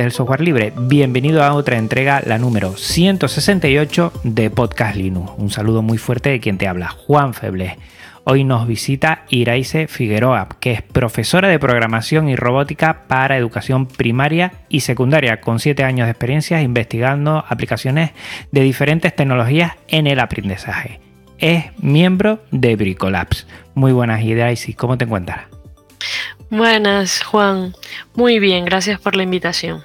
Del software libre, bienvenido a otra entrega, la número 168 de Podcast Linux. Un saludo muy fuerte de quien te habla, Juan Feble. Hoy nos visita Iraise Figueroa, que es profesora de programación y robótica para educación primaria y secundaria, con 7 años de experiencia investigando aplicaciones de diferentes tecnologías en el aprendizaje. Es miembro de Bricolabs. Muy buenas, Iraise, ¿cómo te encuentras? Buenas, Juan. Muy bien, gracias por la invitación.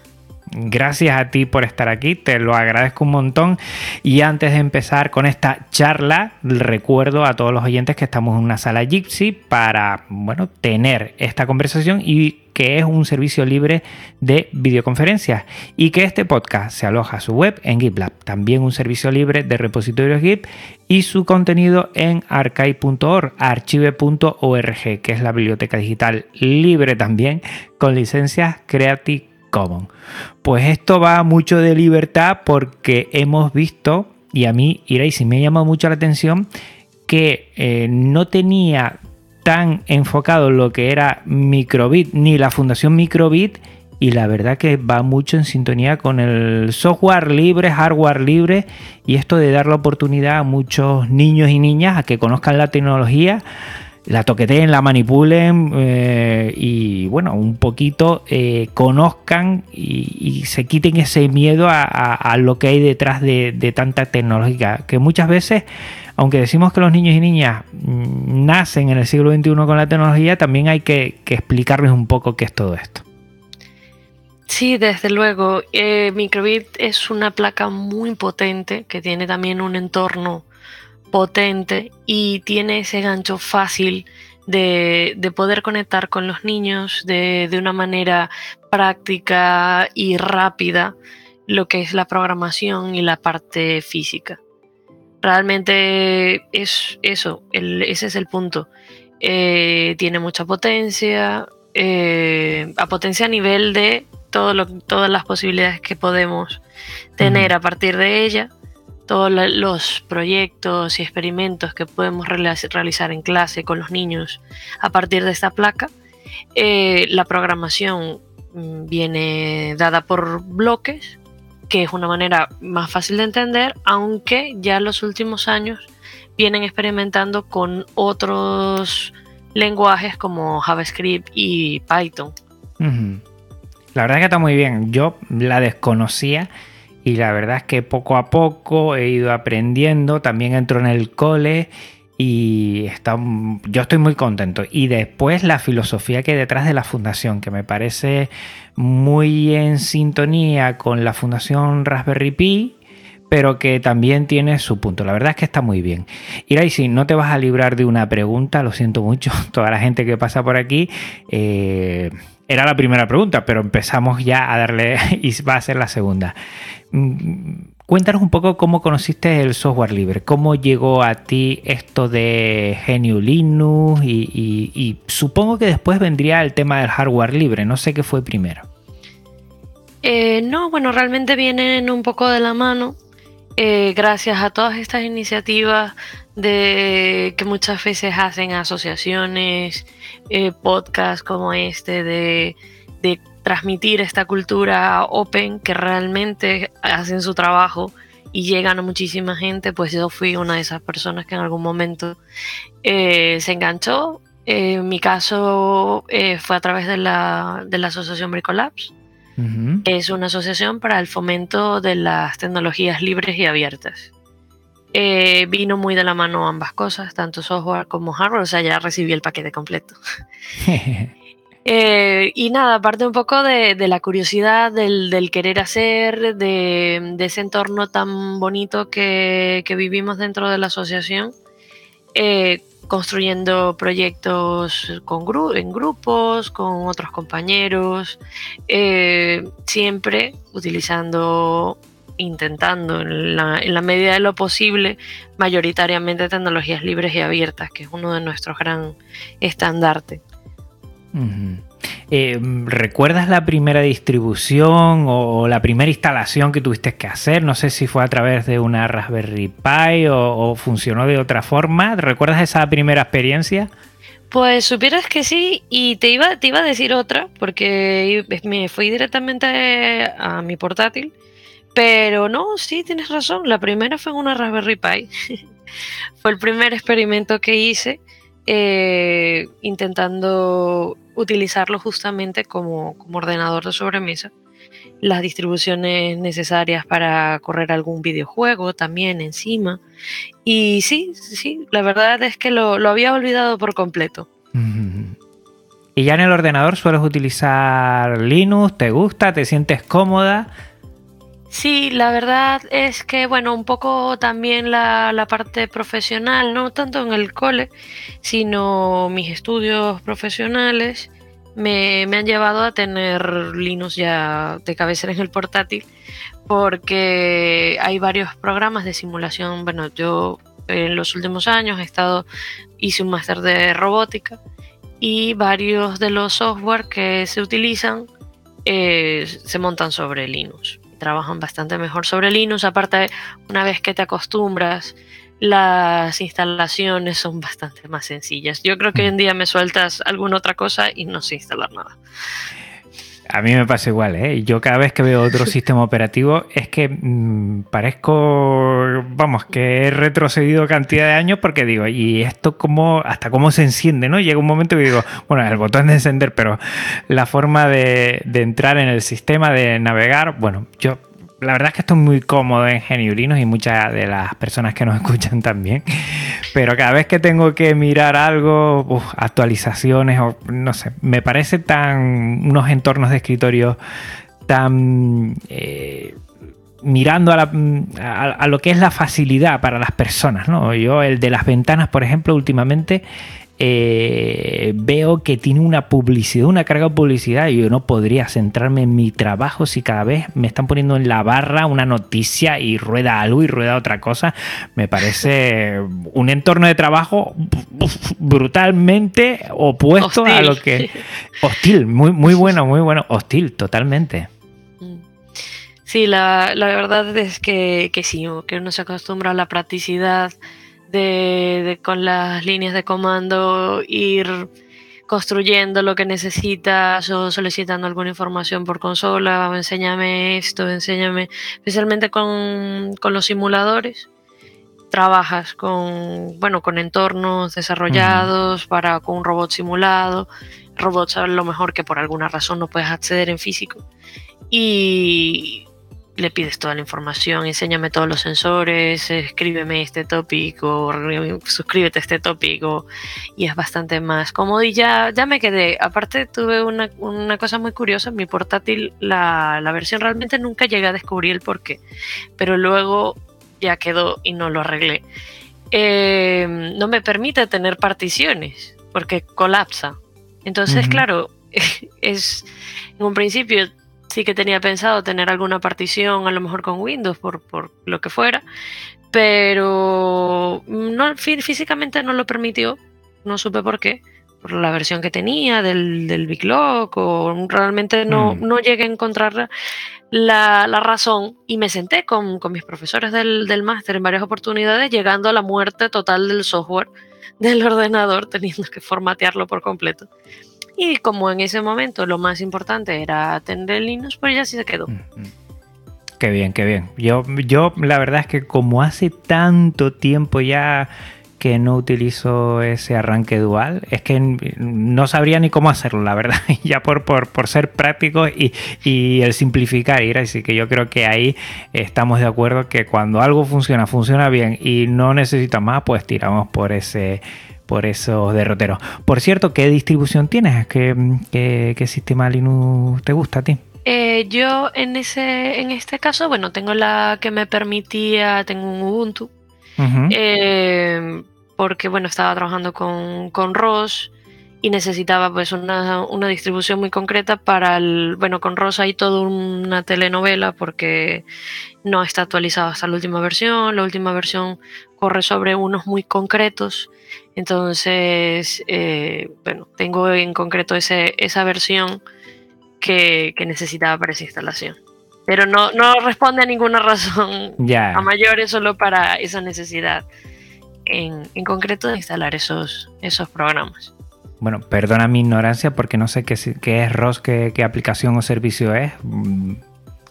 Gracias a ti por estar aquí, te lo agradezco un montón. Y antes de empezar con esta charla, recuerdo a todos los oyentes que estamos en una sala Gypsy para, bueno, tener esta conversación y que es un servicio libre de videoconferencias y que este podcast se aloja a su web en GitLab, también un servicio libre de repositorios Git y su contenido en archive.org, archive.org, que es la biblioteca digital libre también con licencias Creative Commons. Pues esto va mucho de libertad porque hemos visto, y a mí, iréis, y me llama mucho la atención, que eh, no tenía tan enfocado lo que era Microbit ni la fundación Microbit y la verdad que va mucho en sintonía con el software libre, hardware libre y esto de dar la oportunidad a muchos niños y niñas a que conozcan la tecnología, la toqueteen, la manipulen eh, y bueno, un poquito eh, conozcan y, se quiten ese miedo a, lo que hay detrás de, de tanta tecnología, que muchas veces aunque decimos que los niños y niñas mm, nacen en el siglo XXI con la tecnología, también hay que, explicarles un poco qué es todo esto. Sí, desde luego. Eh, Microbit es una placa muy potente que tiene también un entorno potente y tiene ese gancho fácil de, poder conectar con los niños de, de, una manera práctica y rápida lo que es la programación y la parte física. Realmente es eso, ese es el punto. Eh, tiene mucha potencia, eh, a potencia a nivel de todo todas las posibilidades que podemos tener a partir de ella, todos los proyectos y experimentos que podemos realizar en clase con los niños a partir de esta placa. Eh, la programación mm, viene dada por bloques que es una manera más fácil de entender, aunque ya en los últimos años vienen experimentando con otros lenguajes como JavaScript y Python. La verdad es que está muy bien. Yo la desconocía y la verdad es que poco a poco he ido aprendiendo. También entro en el cole y está, yo estoy muy contento. Y después la filosofía que hay detrás de la fundación, que me parece muy en sintonía con la fundación Raspberry Pi, pero que también tiene su punto. La verdad es que está muy bien. si no te vas a librar de una pregunta, lo siento mucho, toda la gente que pasa por aquí. Eh, era la primera pregunta, pero empezamos ya a darle y va a ser la segunda. Cuéntanos un poco cómo conociste el software libre, cómo llegó a ti esto de GNU Linux y, supongo que después vendría el tema del hardware libre, no sé qué fue primero. Eh, no, bueno, realmente vienen un poco de la mano eh, gracias a todas estas iniciativas de que muchas veces hacen asociaciones, eh, podcasts como este de transmitir esta cultura open que realmente hacen su trabajo y llegan a muchísima gente, pues yo fui una de esas personas que en algún momento eh, se enganchó. en eh, mi caso eh, fue a través de la, de la asociación Bricolabs. Es una asociación para el fomento de las tecnologías libres y abiertas. vino muy de la mano ambas cosas, tanto software como hardware, o sea, ya recibí el paquete completo. Eh, y nada, aparte un poco de, la curiosidad, del, querer hacer, de, ese entorno tan bonito que, vivimos dentro de la asociación, eh, construyendo proyectos con en grupos, con otros compañeros, eh, siempre utilizando, intentando en la, medida de lo posible, mayoritariamente tecnologías libres y abiertas, que es uno de nuestros gran Eh, ¿Recuerdas la primera distribución o la primera instalación que tuviste que hacer? No sé si fue a través de una Raspberry Pi o, funcionó de otra forma. ¿Recuerdas esa primera experiencia? Pues supieras que sí, y te iba, te iba a decir otra, porque me fui directamente a mi portátil. Pero no, sí, tienes razón. La primera fue en una Raspberry Pi. fue el primer experimento que hice eh, intentando utilizarlo justamente como, ordenador de sobremesa. Las distribuciones necesarias para correr algún videojuego también encima. Y sí, sí, la verdad es que lo, había olvidado por completo. ¿Y ya en el ordenador sueles utilizar Linux? ¿Te gusta? ¿Te sientes cómoda? Sí, la verdad es que, bueno, un poco también la, parte profesional, no tanto en el cole, sino mis estudios profesionales me, han llevado a tener Linux ya de cabecera en el portátil, porque hay varios programas de simulación. Bueno, yo en los últimos años he estado, hice un máster de robótica y varios de los software que se utilizan eh, se montan sobre Linux trabajan bastante mejor sobre Linux. Aparte, una vez que te acostumbras, las instalaciones son bastante más sencillas. Yo creo que hoy en día me sueltas alguna otra cosa y no sé instalar nada. A mí me pasa igual, ¿eh? Yo cada vez que veo otro sistema operativo es que mm, parezco, vamos, que he retrocedido cantidad de años porque digo, ¿y esto cómo, hasta cómo se enciende, no? Llega un momento que digo, bueno, el botón de encender, pero la forma de, de entrar en el sistema, de navegar, bueno, yo la verdad es que estoy muy cómodo en Geniurinos y muchas de las personas que nos escuchan también. Pero cada vez que tengo que mirar algo, actualizaciones o no sé, me parece tan unos entornos de escritorio tan eh, mirando a, a, lo que es la facilidad para las personas, ¿no? Yo el de las ventanas, por ejemplo, últimamente eh, veo que tiene una publicidad, una carga de publicidad y yo no podría centrarme en mi trabajo si cada vez me están poniendo en la barra una noticia y rueda algo y rueda otra cosa. Me parece un entorno de trabajo brutalmente opuesto a lo que... Hostil, muy, muy bueno, muy bueno. Hostil, totalmente. Mm. Sí, la, verdad es que, que sí, que uno se acostumbra a la practicidad de, con las líneas de comando ir construyendo lo que necesitas o solicitando alguna información por consola, o enséñame esto, enséñame, especialmente con, los simuladores. Trabajas con, bueno, con entornos desarrollados para con un robot simulado, robots a lo mejor que por alguna razón no puedes acceder en físico. Y le pides toda la información, enséñame todos los sensores, escríbeme este tópico, suscríbete a este tópico y es bastante más cómodo y ya, ya me quedé. Aparte tuve una, cosa muy curiosa, mi portátil la, versión realmente nunca llegué a descubrir el por qué, pero luego ya quedó y no lo arreglé. Eh, no me permite tener particiones porque colapsa. Entonces, claro, es en un principio sí que tenía pensado tener alguna partición, a lo mejor con Windows, por, lo que fuera, pero no, físicamente no lo permitió, no supe por qué, por la versión que tenía del, del Big Lock, o realmente no, mm. no llegué a encontrar la, razón y me senté con, mis profesores del, del máster en varias oportunidades, llegando a la muerte total del software del ordenador, teniendo que formatearlo por completo. Y como en ese momento lo más importante era tener el Linux, pues ya sí se quedó. Qué bien, qué bien. Yo, yo la verdad es que como hace tanto tiempo ya que no utilizo ese arranque dual, es que no sabría ni cómo hacerlo, la verdad, ya por, por, por ser práctico y, y, el simplificar, ir así que yo creo que ahí estamos de acuerdo que cuando algo funciona, funciona bien y no necesita más, pues tiramos por ese por esos derroteros. Por cierto, ¿qué distribución tienes? ¿Qué, sistema Linux te gusta a ti? Eh, yo en ese, en este caso, bueno, tengo la que me permitía, tengo un Ubuntu. Eh, porque bueno, estaba trabajando con, con ROS y necesitaba pues una, una, distribución muy concreta para el, bueno, con ROS hay toda una telenovela porque no está actualizada hasta la última versión, la última versión corre sobre unos muy concretos, entonces, eh, bueno, tengo en concreto ese, esa versión que, que necesitaba para esa instalación. Pero no, no responde a ninguna razón a mayores solo para esa necesidad en, en, concreto de instalar esos, esos programas. Bueno, perdona mi ignorancia porque no sé qué, qué es ROS, qué, qué, aplicación o servicio es. Mm.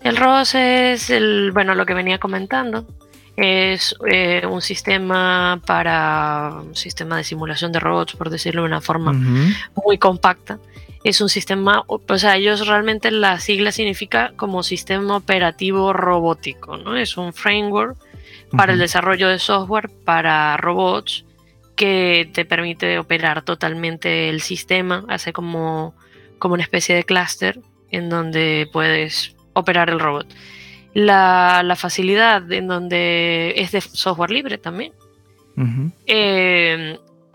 El ROS es el, bueno, lo que venía comentando. Es eh, un sistema para un sistema de simulación de robots, por decirlo de una forma muy compacta es un sistema, o sea, ellos realmente la sigla significa como sistema operativo robótico, ¿no? Es un framework para el desarrollo de software para robots que te permite operar totalmente el sistema, hace como, como una especie de clúster en donde puedes operar el robot. La, facilidad en donde es de software libre también.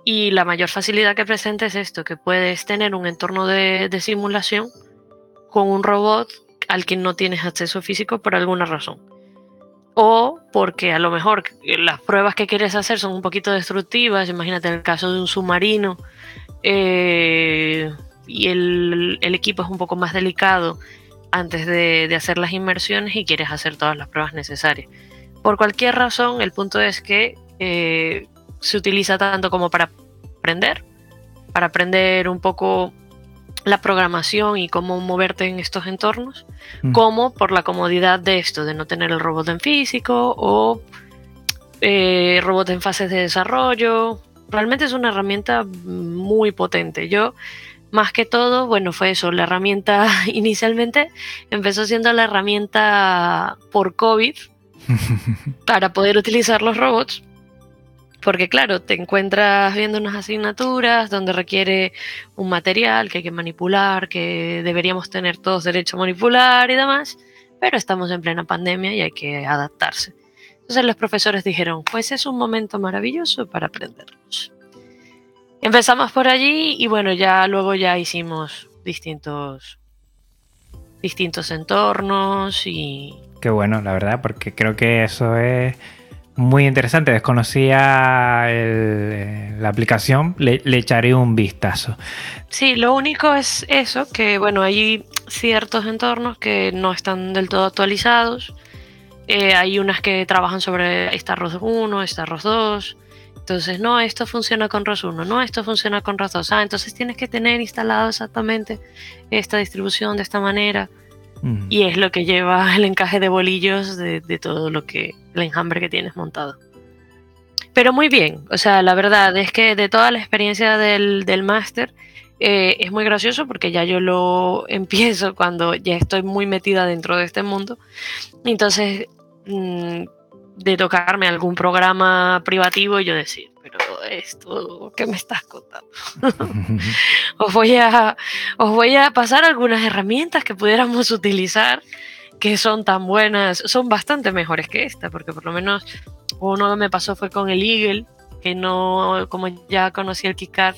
Y la mayor facilidad que presenta es esto, que puedes tener un entorno de, simulación con un robot al que no tienes acceso físico por alguna razón. O porque a lo mejor las pruebas que quieres hacer son un poquito destructivas, imagínate el caso de un submarino, eh, y el, equipo es un poco más delicado antes de, hacer las inmersiones y quieres hacer todas las pruebas necesarias. Por cualquier razón, el punto es que eh, se utiliza tanto como para aprender, para aprender un poco la programación y cómo moverte en estos entornos, mm. como por la comodidad de esto, de no tener el robot en físico o eh, robot en fases de desarrollo. Realmente es una herramienta muy potente. Yo, más que todo, bueno, fue eso, la herramienta inicialmente empezó siendo la herramienta por COVID para poder utilizar los robots porque claro, te encuentras viendo unas asignaturas donde requiere un material que hay que manipular, que deberíamos tener todos derecho a manipular y demás, pero estamos en plena pandemia y hay que adaptarse. Entonces los profesores dijeron, pues es un momento maravilloso para aprenderlos. Empezamos por allí y bueno, ya luego ya hicimos distintos distintos entornos y... Qué bueno, la verdad, porque creo que eso es muy interesante, desconocía eh, la aplicación, le, echaré un vistazo. Sí, lo único es eso, que bueno, hay ciertos entornos que no están del todo actualizados. Eh, hay unas que trabajan sobre esta ROS 1, esta ROS 2. Entonces, no, esto funciona con ROS 1, no, esto funciona con ROS 2. Ah, entonces tienes que tener instalado exactamente esta distribución de esta manera. Y es lo que lleva el encaje de bolillos de, todo lo que, el enjambre que tienes montado. Pero muy bien, o sea, la verdad es que de toda la experiencia del, del máster, eh, es muy gracioso porque ya yo lo empiezo cuando ya estoy muy metida dentro de este mundo. Entonces, mm, de tocarme algún programa privativo y yo decir, pero esto, ¿qué me estás contando? os, voy a, os voy a pasar algunas herramientas que pudiéramos utilizar que son tan buenas, son bastante mejores que esta, porque por lo menos uno que me pasó fue con el Eagle, que no, como ya conocí el KiCad,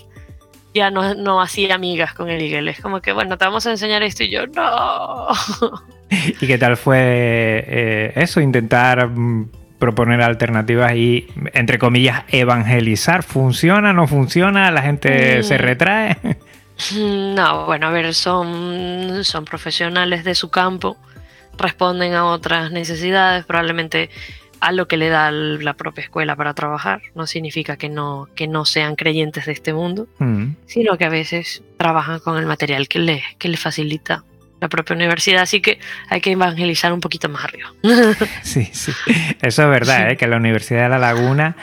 ya no, no hacía amigas con el Eagle. Es como que, bueno, te vamos a enseñar esto y yo, no. ¿Y qué tal fue eh, eso? Intentar mm, proponer alternativas y, entre comillas, evangelizar. ¿Funciona? ¿No funciona? ¿La gente se mm. retrae? No, bueno, a ver, son, son profesionales de su campo, responden a otras necesidades, probablemente a lo que le da la propia escuela para trabajar. No significa que no, que no sean creyentes de este mundo, mm. sino que a veces trabajan con el material que les que le facilita la propia universidad, así que hay que evangelizar un poquito más arriba. Sí, sí, eso es verdad, ¿eh? que la Universidad de La Laguna,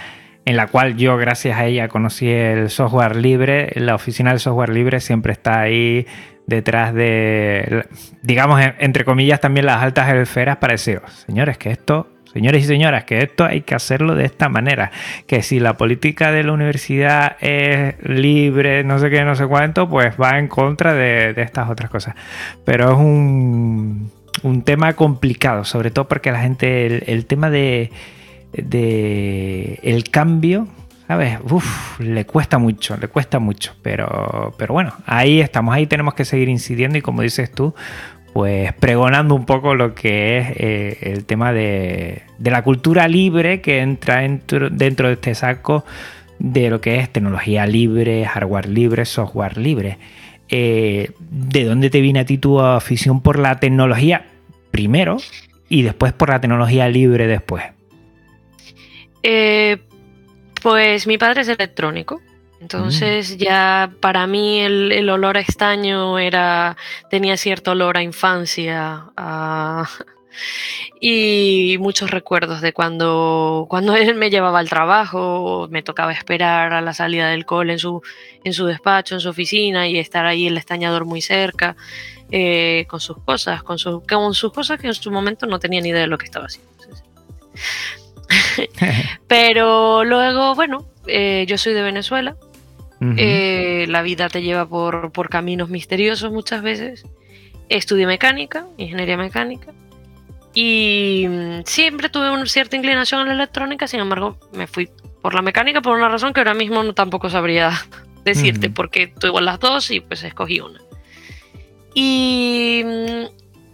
en la cual yo gracias a ella conocí el software libre, la oficina del software libre siempre está ahí detrás de, digamos, entre comillas, también las altas esferas para decir, señores, que esto Señores y señoras, que esto hay que hacerlo de esta manera. Que si la política de la universidad es libre, no sé qué, no sé cuánto, pues va en contra de, estas otras cosas. Pero es un, tema complicado, sobre todo porque la gente, el, tema de, de el cambio, ¿sabes? Uf, le cuesta mucho, le cuesta mucho, pero, pero bueno, ahí estamos, ahí tenemos que seguir incidiendo y como dices tú, pues pregonando un poco lo que es eh, el tema de, la cultura libre que entra dentro, de este saco de lo que es tecnología libre, hardware libre, software libre. Eh, ¿De dónde te viene a ti tu afición por la tecnología primero y después por la tecnología libre después? Eh, pues mi padre es electrónico. Entonces ya para mí el, olor a estaño era, tenía cierto olor a infancia y muchos recuerdos de cuando, cuando él me llevaba al trabajo, me tocaba esperar a la salida del cole en su, en su despacho, en su oficina y estar ahí el estañador muy cerca eh, con sus cosas, con, con sus cosas que en su momento no tenía ni idea de lo que estaba haciendo. Pero luego, bueno, eh, yo soy de Venezuela eh, la vida te lleva por, caminos misteriosos muchas veces. Estudié mecánica, ingeniería mecánica, y mm, siempre tuve una cierta inclinación a la electrónica, sin embargo me fui por la mecánica por una razón que ahora mismo no tampoco sabría decirte, porque tuve las dos y pues escogí una. Y mm,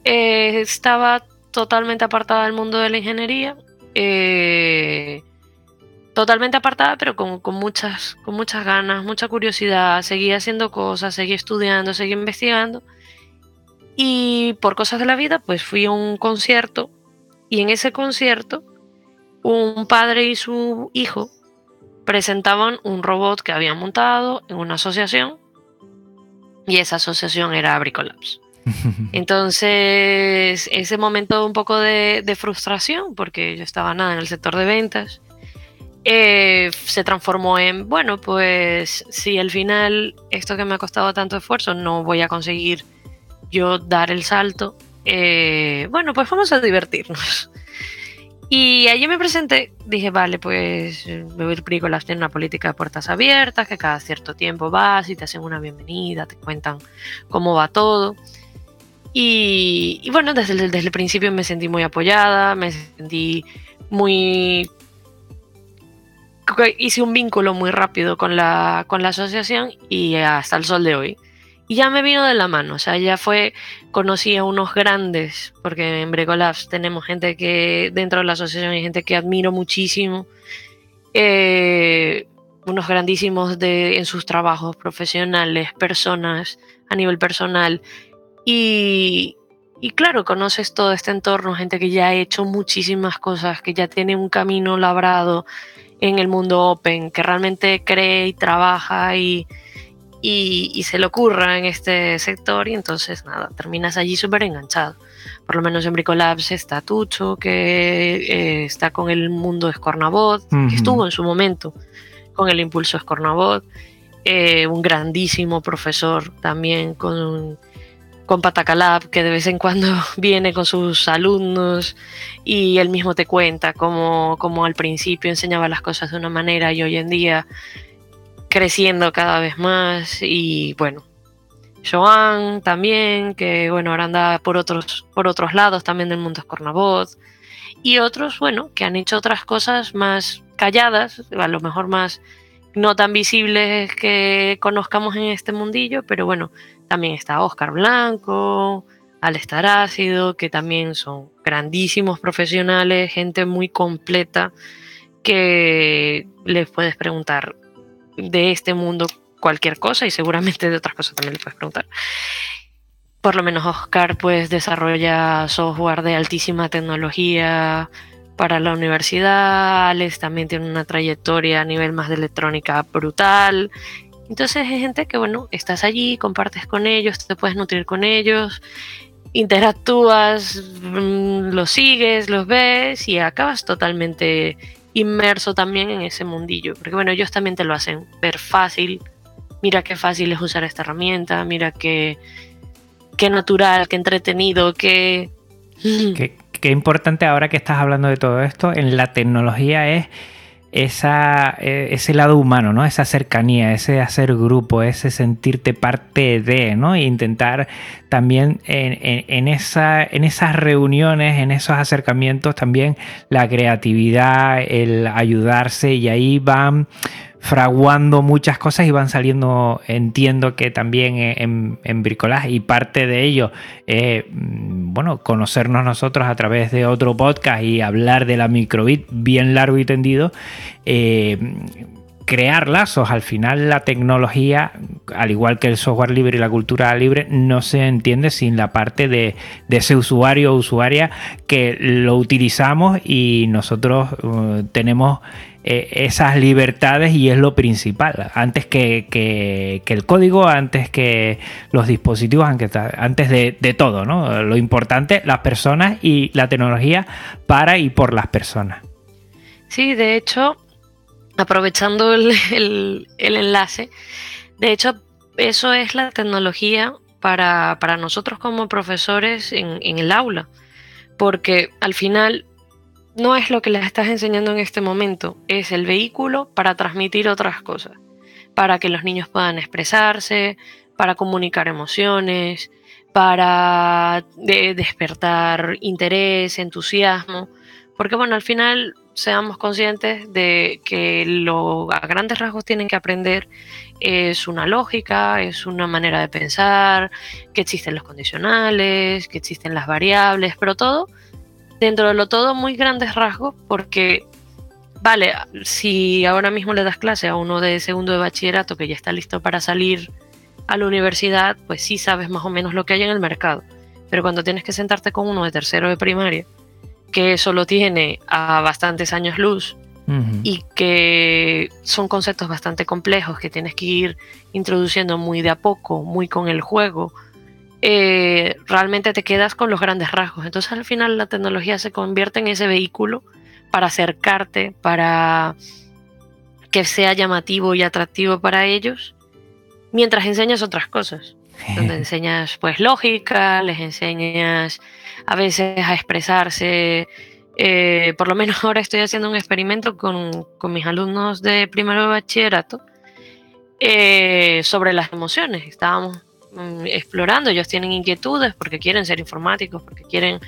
eh, estaba totalmente apartada del mundo de la ingeniería. Eh, totalmente apartada, pero con, muchas, con muchas ganas, mucha curiosidad. Seguí haciendo cosas, seguí estudiando, seguí investigando. Y por cosas de la vida, pues fui a un concierto. Y en ese concierto, un padre y su hijo presentaban un robot que habían montado en una asociación. Y esa asociación era Bricolabs. Entonces, ese momento un poco de, de frustración, porque yo estaba nada en el sector de ventas eh, se transformó en, bueno, pues si al final esto que me ha costado tanto esfuerzo no voy a conseguir yo dar el salto, eh, bueno, pues vamos a divertirnos. Y allí me presenté, dije, vale, pues Vivir Prícolas tiene una política de puertas abiertas, que cada cierto tiempo vas y te hacen una bienvenida, te cuentan cómo va todo. Y, bueno, desde el principio me sentí muy apoyada, me sentí muy hice un vínculo muy rápido con la, con la asociación y hasta el sol de hoy. Y ya me vino de la mano, o sea, ya fue, conocí a unos grandes, porque en Brecolabs tenemos gente que dentro de la asociación hay gente que admiro muchísimo, eh, unos grandísimos de, en sus trabajos profesionales, personas a nivel personal. Y, y claro, conoces todo este entorno, gente que ya ha hecho muchísimas cosas, que ya tiene un camino labrado, en el mundo open, que realmente cree y trabaja y, y, se le ocurra en este sector y entonces nada, terminas allí súper enganchado. Por lo menos en Bricolabs está Tucho, que eh, está con el mundo Escornabot, que estuvo en su momento con el impulso Escornabot, eh, un grandísimo profesor también con con Patacalab, que de vez en cuando viene con sus alumnos y él mismo te cuenta cómo, al principio enseñaba las cosas de una manera y hoy en día creciendo cada vez más. Y bueno, Joan también, que bueno, ahora anda por otros, por otros lados también del mundo Escornabot. Y otros, bueno, que han hecho otras cosas más calladas, a lo mejor más no tan visibles que conozcamos en este mundillo, pero bueno, también está Oscar Blanco, Alestar Ácido, que también son grandísimos profesionales, gente muy completa, que les puedes preguntar de este mundo cualquier cosa y seguramente de otras cosas también les puedes preguntar. Por lo menos Oscar pues desarrolla software de altísima tecnología para la universidad, Alex también tiene una trayectoria a nivel más de electrónica brutal entonces hay gente que, bueno, estás allí, compartes con ellos, te puedes nutrir con ellos, interactúas, mm, los sigues, los ves y acabas totalmente inmerso también en ese mundillo. Porque, bueno, ellos también te lo hacen ver fácil. Mira qué fácil es usar esta herramienta, mira qué, qué natural, qué entretenido, qué... Qué importante ahora que estás hablando de todo esto, en la tecnología es esa, eh, ese lado humano, ¿no? Esa cercanía, ese hacer grupo, ese sentirte parte de, ¿no? E intentar también en, esa, en esas reuniones, en esos acercamientos, también la creatividad, el ayudarse y ahí van fraguando muchas cosas y van saliendo, entiendo que también en, en bricolaje y parte de ello, eh, bueno, conocernos nosotros a través de otro podcast y hablar de la microbit bien largo y tendido. Eh, crear lazos. Al final la tecnología, al igual que el software libre y la cultura libre, no se entiende sin la parte de, ese usuario o usuaria que lo utilizamos y nosotros uh, tenemos eh, esas libertades y es lo principal. Antes que, el código, antes que los dispositivos, antes de, todo, ¿no? Lo importante, las personas y la tecnología para y por las personas. Sí, de hecho, aprovechando el, enlace, de hecho, eso es la tecnología para, nosotros como profesores en, el aula, porque al final no es lo que les estás enseñando en este momento, es el vehículo para transmitir otras cosas, para que los niños puedan expresarse, para comunicar emociones, para despertar interés, entusiasmo, porque bueno, al final seamos conscientes de que lo a grandes rasgos tienen que aprender es una lógica, es una manera de pensar, que existen los condicionales, que existen las variables, pero todo, dentro de lo todo, muy grandes rasgos, porque, vale, si ahora mismo le das clase a uno de segundo de bachillerato que ya está listo para salir a la universidad, pues sí sabes más o menos lo que hay en el mercado. Pero cuando tienes que sentarte con uno de tercero de primaria, que solo tiene a bastantes años luz y que son conceptos bastante complejos que tienes que ir introduciendo muy de a poco, muy con el juego, eh, realmente te quedas con los grandes rasgos. Entonces al final la tecnología se convierte en ese vehículo para acercarte, para que sea llamativo y atractivo para ellos, mientras enseñas otras cosas. Donde enseñas pues lógica, les enseñas a veces a expresarse. Eh, por lo menos ahora estoy haciendo un experimento con, mis alumnos de primero de bachillerato eh, sobre las emociones. Estábamos mm, explorando, ellos tienen inquietudes porque quieren ser informáticos, porque quieren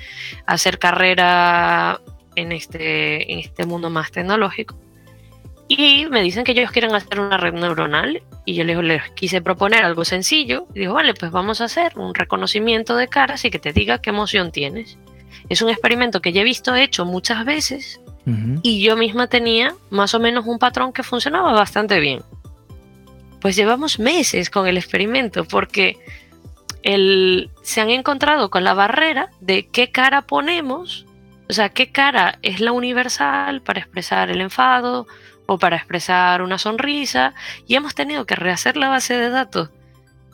hacer carrera en este, en este mundo más tecnológico. Y me dicen que ellos quieren hacer una red neuronal y yo les, les, quise proponer algo sencillo. Y digo, vale, pues vamos a hacer un reconocimiento de caras y que te diga qué emoción tienes. Es un experimento que ya he visto hecho muchas veces y yo misma tenía más o menos un patrón que funcionaba bastante bien. Pues llevamos meses con el experimento porque el, se han encontrado con la barrera de qué cara ponemos, o sea, qué cara es la universal para expresar el enfado o para expresar una sonrisa y hemos tenido que rehacer la base de datos.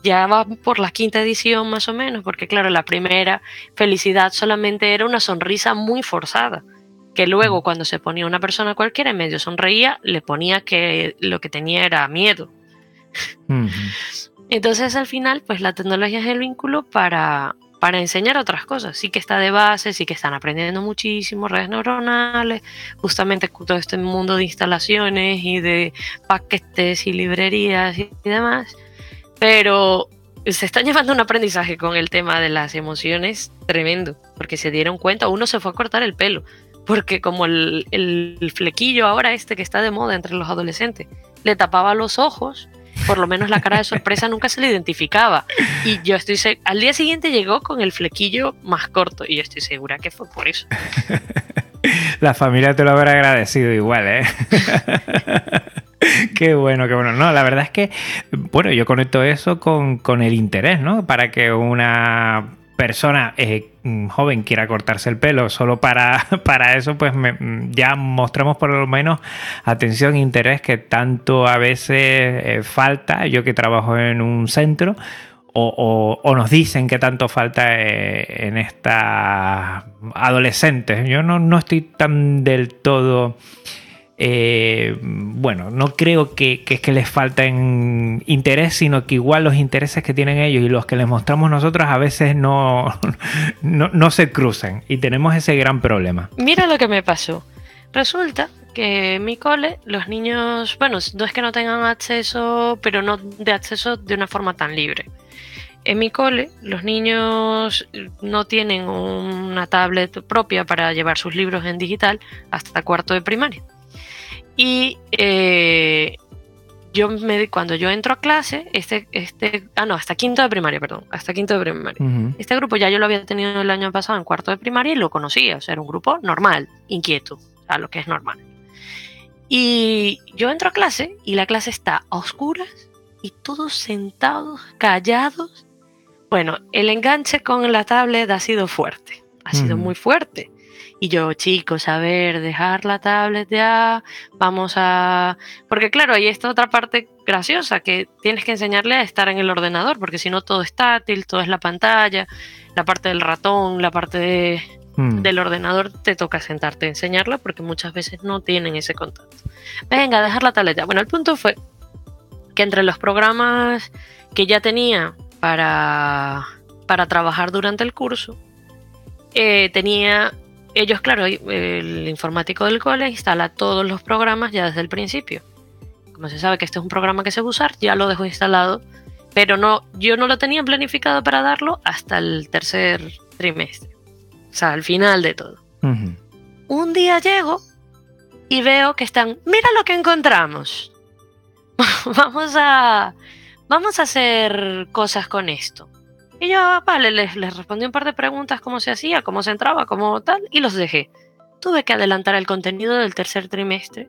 Ya va por la quinta edición más o menos, porque claro, la primera felicidad solamente era una sonrisa muy forzada, que luego cuando se ponía una persona cualquiera y medio sonreía, le ponía que lo que tenía era miedo. Entonces al final, pues la tecnología es el vínculo para, para enseñar otras cosas. Sí que está de base, sí que están aprendiendo muchísimo redes neuronales, justamente todo este mundo de instalaciones y de paquetes y librerías y demás, pero se están llevando un aprendizaje con el tema de las emociones tremendo, porque se dieron cuenta, uno se fue a cortar el pelo, porque como el, el flequillo ahora este que está de moda entre los adolescentes, le tapaba los ojos por lo menos la cara de sorpresa nunca se le identificaba. Y yo estoy al día siguiente llegó con el flequillo más corto y yo estoy segura que fue por eso. La familia te lo habrá agradecido igual, ¿eh? qué bueno, qué bueno. No, la verdad es que, bueno, yo conecto eso con, con el interés, ¿no? Para que una persona eh, mm, joven quiera cortarse el pelo solo para, para eso, pues mm, ya mostramos por lo menos atención e interés que tanto a veces eh, falta, yo que trabajo en un centro, o, nos dicen que tanto falta eh, en estas adolescentes. Yo no, no estoy tan del todo eh, bueno, no creo que, que, que les falten interés, sino que igual los intereses que tienen ellos y los que les mostramos nosotros a veces no, no, se cruzan y tenemos ese gran problema. Mira lo que me pasó. Resulta que en mi cole los niños, bueno, no es que no tengan acceso, pero no de acceso de una forma tan libre. En mi cole los niños no tienen una tablet propia para llevar sus libros en digital hasta cuarto de primaria. Y eh, yo me, cuando yo entro a clase, este, este, ah no, hasta quinto de primaria, perdón, hasta quinto de primaria. Este grupo ya yo lo había tenido el año pasado en cuarto de primaria y lo conocía, o sea, era un grupo normal, inquieto, sea, lo que es normal. Y yo entro a clase y la clase está a oscuras y todos sentados, callados. Bueno, el enganche con la tablet ha sido fuerte, ha sido muy fuerte. Y yo, chicos, a ver, dejar la tablet ya, vamos a... Porque claro, hay esta otra parte graciosa, que tienes que enseñarle a estar en el ordenador, porque si no todo es táctil, todo es la pantalla, la parte del ratón, la parte hmm. del ordenador, te toca sentarte a enseñarla, porque muchas veces no tienen ese contacto. Venga, dejar la tablet ya. Bueno, el punto fue que entre los programas que ya tenía para, para trabajar durante el curso, eh, tenía ellos, claro, el informático del cole instala todos los programas ya desde el principio. Como se sabe que este es un programa que se va a usar, ya lo dejo instalado, pero no, yo no lo tenía planificado para darlo hasta el tercer trimestre, o sea, al final de todo. Un día llego y veo que están, mira lo que encontramos. vamos a, vamos a hacer cosas con esto. Y yo, vale, les, les respondí un par de preguntas, cómo se hacía, cómo se entraba, cómo tal, y los dejé. Tuve que adelantar el contenido del tercer trimestre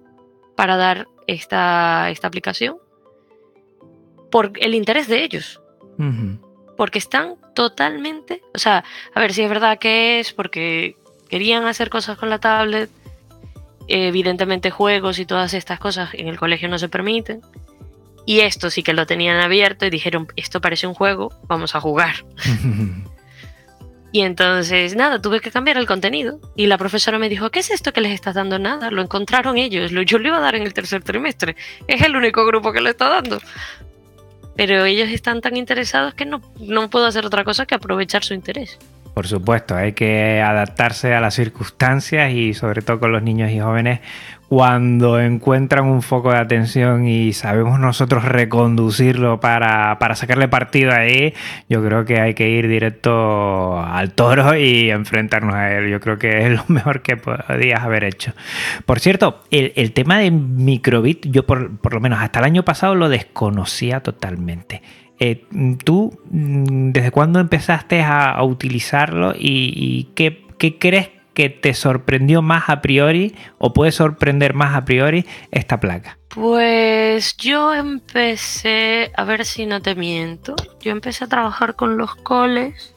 para dar esta, esta aplicación por el interés de ellos. Porque están totalmente, o sea, a ver si es verdad que es, porque querían hacer cosas con la tablet, evidentemente juegos y todas estas cosas en el colegio no se permiten. Y esto sí que lo tenían abierto y dijeron, esto parece un juego, vamos a jugar. y entonces, nada, tuve que cambiar el contenido. Y la profesora me dijo, ¿qué es esto que les estás dando? Nada, lo encontraron ellos, yo lo iba a dar en el tercer trimestre. Es el único grupo que lo está dando. Pero ellos están tan interesados que no, no puedo hacer otra cosa que aprovechar su interés. Por supuesto, hay que adaptarse a las circunstancias y sobre todo con los niños y jóvenes cuando encuentran un foco de atención y sabemos nosotros reconducirlo para, sacarle partido ahí, yo creo que hay que ir directo al toro y enfrentarnos a él. Yo creo que es lo mejor que podías haber hecho. Por cierto, el, tema de microbit, yo por, por lo menos hasta el año pasado lo desconocía totalmente. Eh, ¿Tú mm, desde cuándo empezaste a, utilizarlo y, qué, crees que te sorprendió más a priori o puede sorprender más a priori esta placa? Pues yo empecé, a ver si no te miento, yo empecé a trabajar con los coles.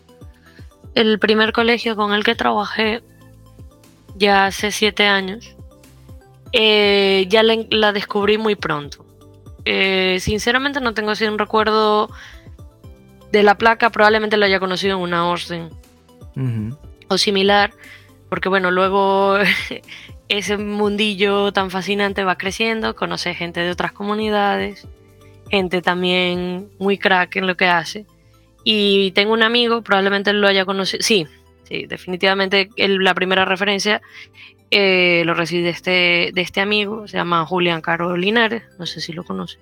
El primer colegio con el que trabajé ya hace siete años, eh, ya la descubrí muy pronto. Eh, sinceramente no tengo así un recuerdo de la placa, probablemente lo haya conocido en una orden o similar, porque bueno, luego ese mundillo tan fascinante va creciendo, conoce gente de otras comunidades, gente también muy crack en lo que hace. Y tengo un amigo, probablemente lo haya conocido, sí, sí, definitivamente la primera referencia eh, lo recibí de este, de este amigo, se llama Julián Carolinares, no sé si lo conoces.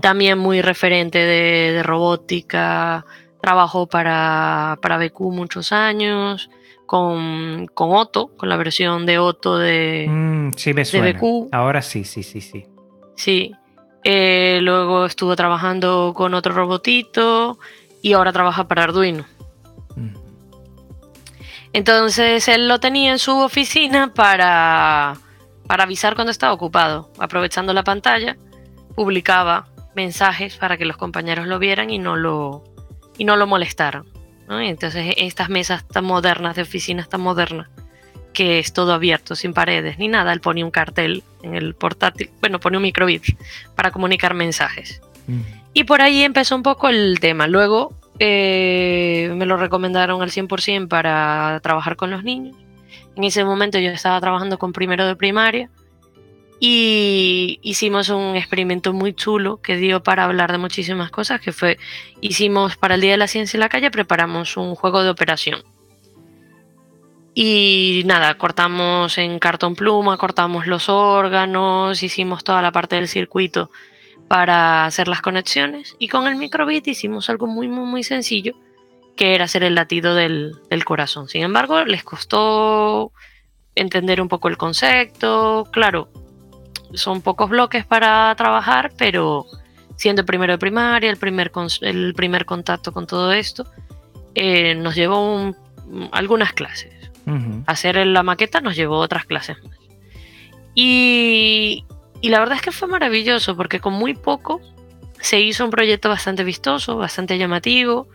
También muy referente de, robótica, trabajó para, para BQ muchos años, con, con, Otto, con la versión de Otto de, mm, sí, me suena. BQ. Ahora sí, sí, sí, sí. Sí. Eh, luego estuvo trabajando con otro robotito y ahora trabaja para Arduino. Entonces él lo tenía en su oficina para, para avisar cuando estaba ocupado, aprovechando la pantalla, publicaba mensajes para que los compañeros lo vieran y no lo, y no lo molestaran. Entonces estas mesas tan modernas, de oficinas tan modernas, que es todo abierto, sin paredes ni nada, él ponía un cartel en el portátil, bueno, pone un microbit para comunicar mensajes. Mm. Y por ahí empezó un poco el tema. Luego eh, me lo recomendaron al 100% para trabajar con los niños. En ese momento yo estaba trabajando con primero de primaria y hicimos un experimento muy chulo que dio para hablar de muchísimas cosas, que fue, hicimos para el Día de la Ciencia en la calle, preparamos un juego de operación. Y nada, cortamos en cartón pluma, cortamos los órganos, hicimos toda la parte del circuito para hacer las conexiones. Y con el microbit hicimos algo muy, muy, muy sencillo, que era hacer el latido del, del corazón. Sin embargo, les costó entender un poco el concepto. Claro, son pocos bloques para trabajar, pero siendo primero de primaria, el primer, el primer contacto con todo esto, eh, nos llevó algunas clases. Hacer la maqueta nos llevó otras clases más. Y, y la verdad es que fue maravilloso porque con muy poco se hizo un proyecto bastante vistoso, bastante llamativo,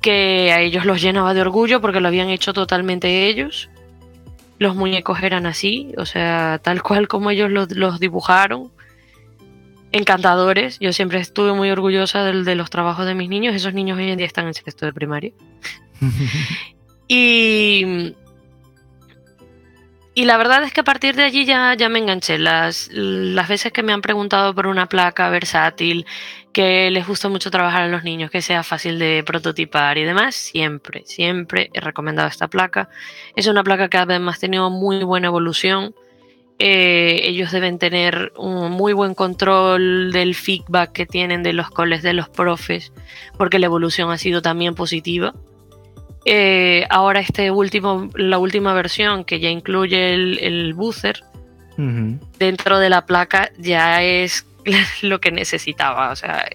que a ellos los llenaba de orgullo porque lo habían hecho totalmente ellos. Los muñecos eran así, o sea, tal cual como ellos los, los dibujaron. Encantadores, yo siempre estuve muy orgullosa de, de los trabajos de mis niños. Esos niños hoy en día están en sexto de primaria. y, y la verdad es que a partir de allí ya, ya me enganché. Las, las veces que me han preguntado por una placa versátil, que les gusta mucho trabajar a los niños, que sea fácil de prototipar y demás, siempre, siempre he recomendado esta placa. Es una placa que además ha tenido muy buena evolución. Eh, ellos deben tener un muy buen control del feedback que tienen de los coles de los profes, porque la evolución ha sido también positiva. Eh, ahora este último, la última versión que ya incluye el, el buzzer dentro de la placa ya es lo que necesitaba, o sea,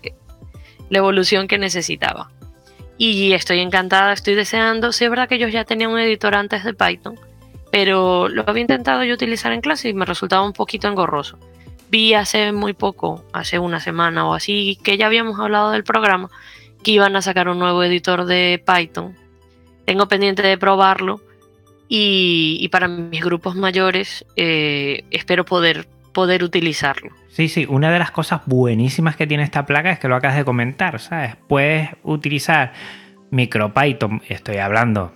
la evolución que necesitaba. Y estoy encantada, estoy deseando. Sí, es verdad que ellos ya tenían un editor antes de Python, pero lo había intentado yo utilizar en clase y me resultaba un poquito engorroso. Vi hace muy poco, hace una semana o así, que ya habíamos hablado del programa, que iban a sacar un nuevo editor de Python tengo pendiente de probarlo y, para mis grupos mayores eh, espero poder, poder utilizarlo. Sí, sí, una de las cosas buenísimas que tiene esta placa es que lo acabas de comentar, ¿sabes? Puedes utilizar MicroPython, estoy hablando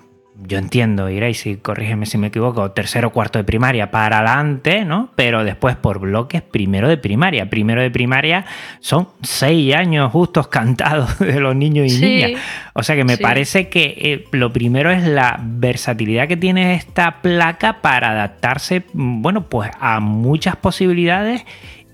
yo entiendo, iréis y corrígeme si me equivoco, tercero o cuarto de primaria para adelante, ¿no? Pero después por bloques primero de primaria. Primero de primaria son seis años justos cantados de los niños y niñas. O sea que me parece que eh, lo primero es la versatilidad que tiene esta placa para adaptarse, bueno, pues a muchas posibilidades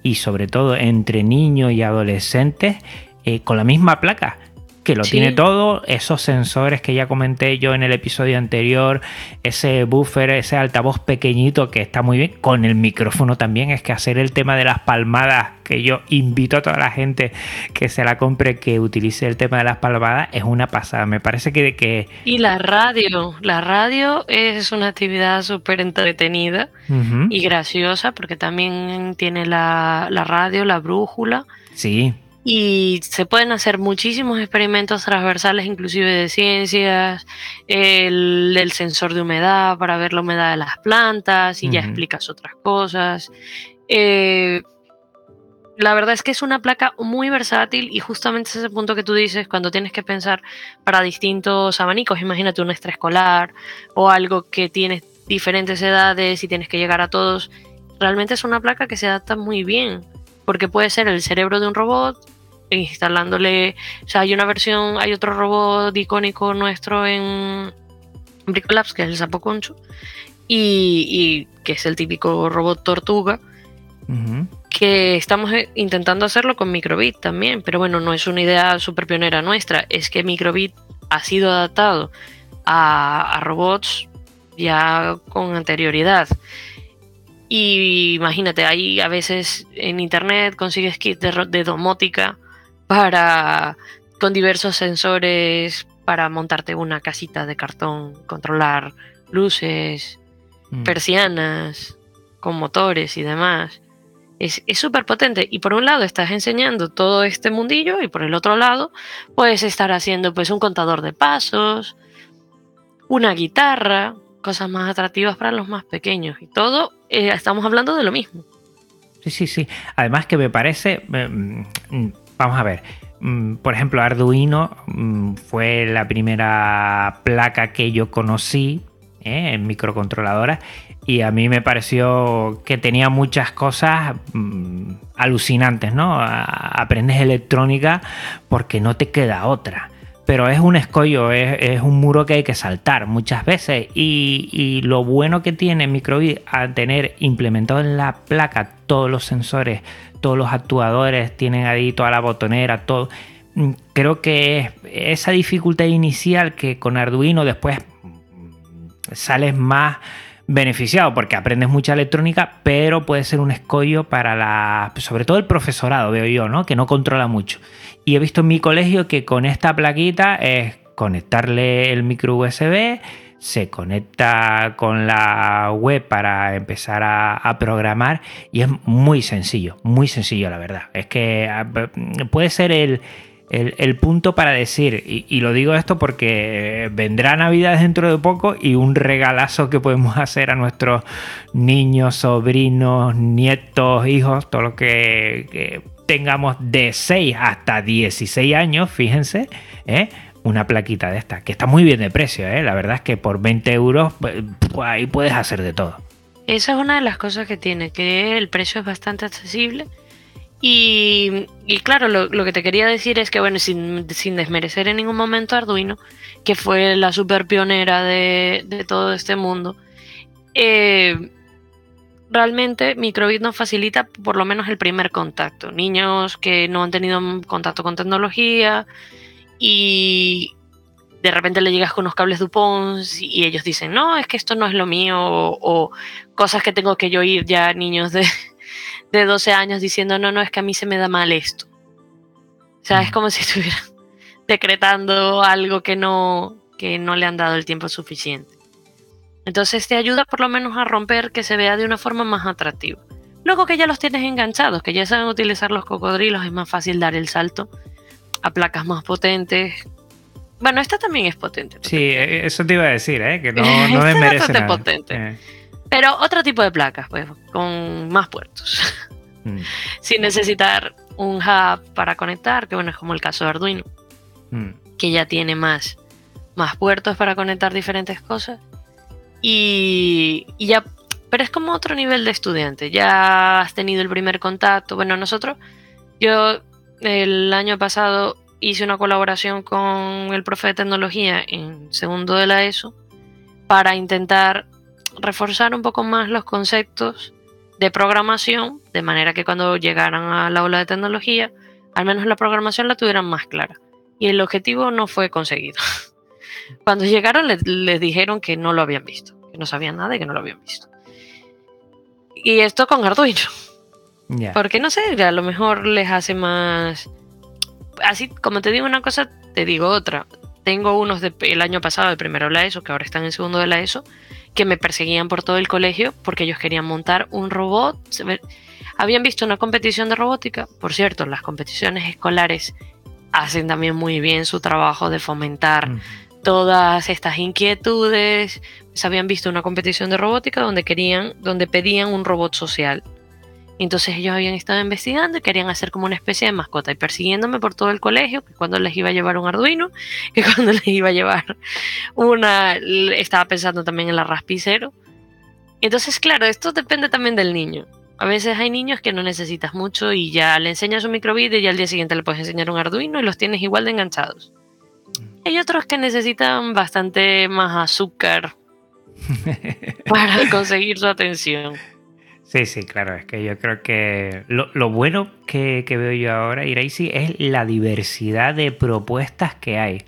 y sobre todo entre niños y adolescentes eh, con la misma placa que lo tiene todo, esos sensores que ya comenté yo en el episodio anterior, ese buffer, ese altavoz pequeñito que está muy bien, con el micrófono también, es que hacer el tema de las palmadas, que yo invito a toda la gente que se la compre, que utilice el tema de las palmadas, es una pasada, me parece que... que... Y la radio, la radio es una actividad súper entretenida y graciosa, porque también tiene la, la radio, la brújula. Sí y se pueden hacer muchísimos experimentos transversales, inclusive de ciencias, el, sensor de humedad para ver la humedad de las plantas y ya explicas otras cosas. Eh, la verdad es que es una placa muy versátil y justamente ese punto que tú dices cuando tienes que pensar para distintos abanicos, imagínate un extraescolar o algo que tiene diferentes edades y tienes que llegar a todos, realmente es una placa que se adapta muy bien porque puede ser el cerebro de un robot, instalándole, o sea, hay una versión, hay otro robot icónico nuestro en Bricolabs, que es el Sapo Concho, y, que es el típico robot tortuga, que estamos eh, intentando hacerlo con Microbit también, pero bueno, no es una idea súper pionera nuestra, es que Microbit ha sido adaptado a, robots ya con anterioridad. Y imagínate, ahí a veces en internet consigues kits de domótica para con diversos sensores para montarte una casita de cartón, controlar luces, mm. persianas, con motores y demás. Es súper potente. Y por un lado estás enseñando todo este mundillo y por el otro lado puedes estar haciendo pues un contador de pasos, una guitarra, cosas más atractivas para los más pequeños. Y todo, eh, estamos hablando de lo mismo. Sí, sí, sí. Además que me parece, eh, mm, Vamos a ver. Mm, por ejemplo, Arduino mm, fue la primera placa que yo conocí ¿eh? en microcontroladora y a mí me pareció que tenía muchas cosas mm, alucinantes, ¿no? Aprendes electrónica porque no te queda otra. pero es un escollo, es, un muro que hay que saltar muchas veces. Y, lo bueno que tiene Microbit al tener implementado en la placa todos los sensores, todos los actuadores, tienen ahí toda la botonera, todo. Mm, creo que esa dificultad inicial que con Arduino después sales más beneficiado porque aprendes mucha electrónica, pero puede ser un escollo para la, sobre todo el profesorado, veo yo, ¿no? Que no controla mucho. Y he visto en mi colegio que con esta plaquita es conectarle el micro USB, se conecta con la web para empezar a, programar y es muy sencillo, muy sencillo la verdad. Es que puede ser el, el, punto para decir, y, lo digo esto porque vendrá Navidad dentro de poco y un regalazo que podemos hacer a nuestros niños, sobrinos, nietos, hijos, todo lo que, tengamos de 6 hasta 16 años, fíjense, ¿eh? Una plaquita de esta, que está muy bien de precio, ¿eh? la verdad es que por 20 euros pues, pues, ahí puedes hacer de todo. Esa es una de las cosas que tiene, que el precio es bastante accesible y, claro, lo, que te quería decir es que, bueno, sin, desmerecer en ningún momento Arduino, que fue la super pionera de, todo este mundo, eh, realmente Microbit nos facilita por lo menos el primer contacto. Niños que no han tenido contacto con tecnología y de repente le llegas con unos cables Dupont y ellos dicen, no, es que esto no es lo mío, o, o cosas que tengo que yo ir ya, niños de de 12 años diciendo, no, no, es que a mí se me da mal esto. O sea, es como si estuviera decretando algo que no, que no le han dado el tiempo suficiente. Entonces te ayuda por lo menos a romper que se vea de una forma más atractiva. Luego que ya los tienes enganchados, que ya saben utilizar los cocodrilos, es más fácil dar el salto a placas más potentes. Bueno, esta también es potente. Sí, e, eso te iba a decir, ¿eh? que no, no es bastante potente. Eh. Pero otro tipo de placas, pues, con más puertos. Mm. Sin necesitar un hub para conectar, que bueno, es como el caso de Arduino, mm. que ya tiene más, más puertos para conectar diferentes cosas. Y, y, ya, pero es como otro nivel de estudiante. Ya has tenido el primer contacto. Bueno, nosotros, yo el año pasado hice una colaboración con el profe de tecnología en segundo de la ESO para intentar reforzar un poco más los conceptos de programación, de manera que cuando llegaran al aula de tecnología, al menos la programación la tuvieran más clara. Y el objetivo no fue conseguido. Cuando llegaron les, dijeron que no lo habían visto, que no sabían nada y que no lo habían visto. Y esto con Arduino. Porque no sé, a lo mejor les hace más... Así como te digo una cosa, te digo otra. Tengo unos del año pasado, de primero de la ESO, que ahora están en segundo de la ESO, que me perseguían por todo el colegio porque ellos querían montar un robot. Habían visto una competición de robótica. Por cierto, las competiciones escolares hacen también muy bien su trabajo de fomentar todas estas inquietudes. Pues habían visto una competición de robótica donde querían, donde pedían un robot social. Entonces ellos habían estado investigando y querían hacer como una especie de mascota y persiguiéndome por todo el colegio, que cuando les iba a llevar un Arduino, que cuando les iba a llevar una, estaba pensando también en la raspicero. Entonces, claro, esto depende también del niño. A veces hay niños que no necesitas mucho y ya le enseñas un microvídeo y al día siguiente le puedes enseñar un Arduino y los tienes igual de enganchados. Hay otros que necesitan bastante más azúcar para conseguir su atención. Sí, sí, claro, es que yo creo que lo, bueno que, veo yo ahora, Iraisi, es la diversidad de propuestas que hay.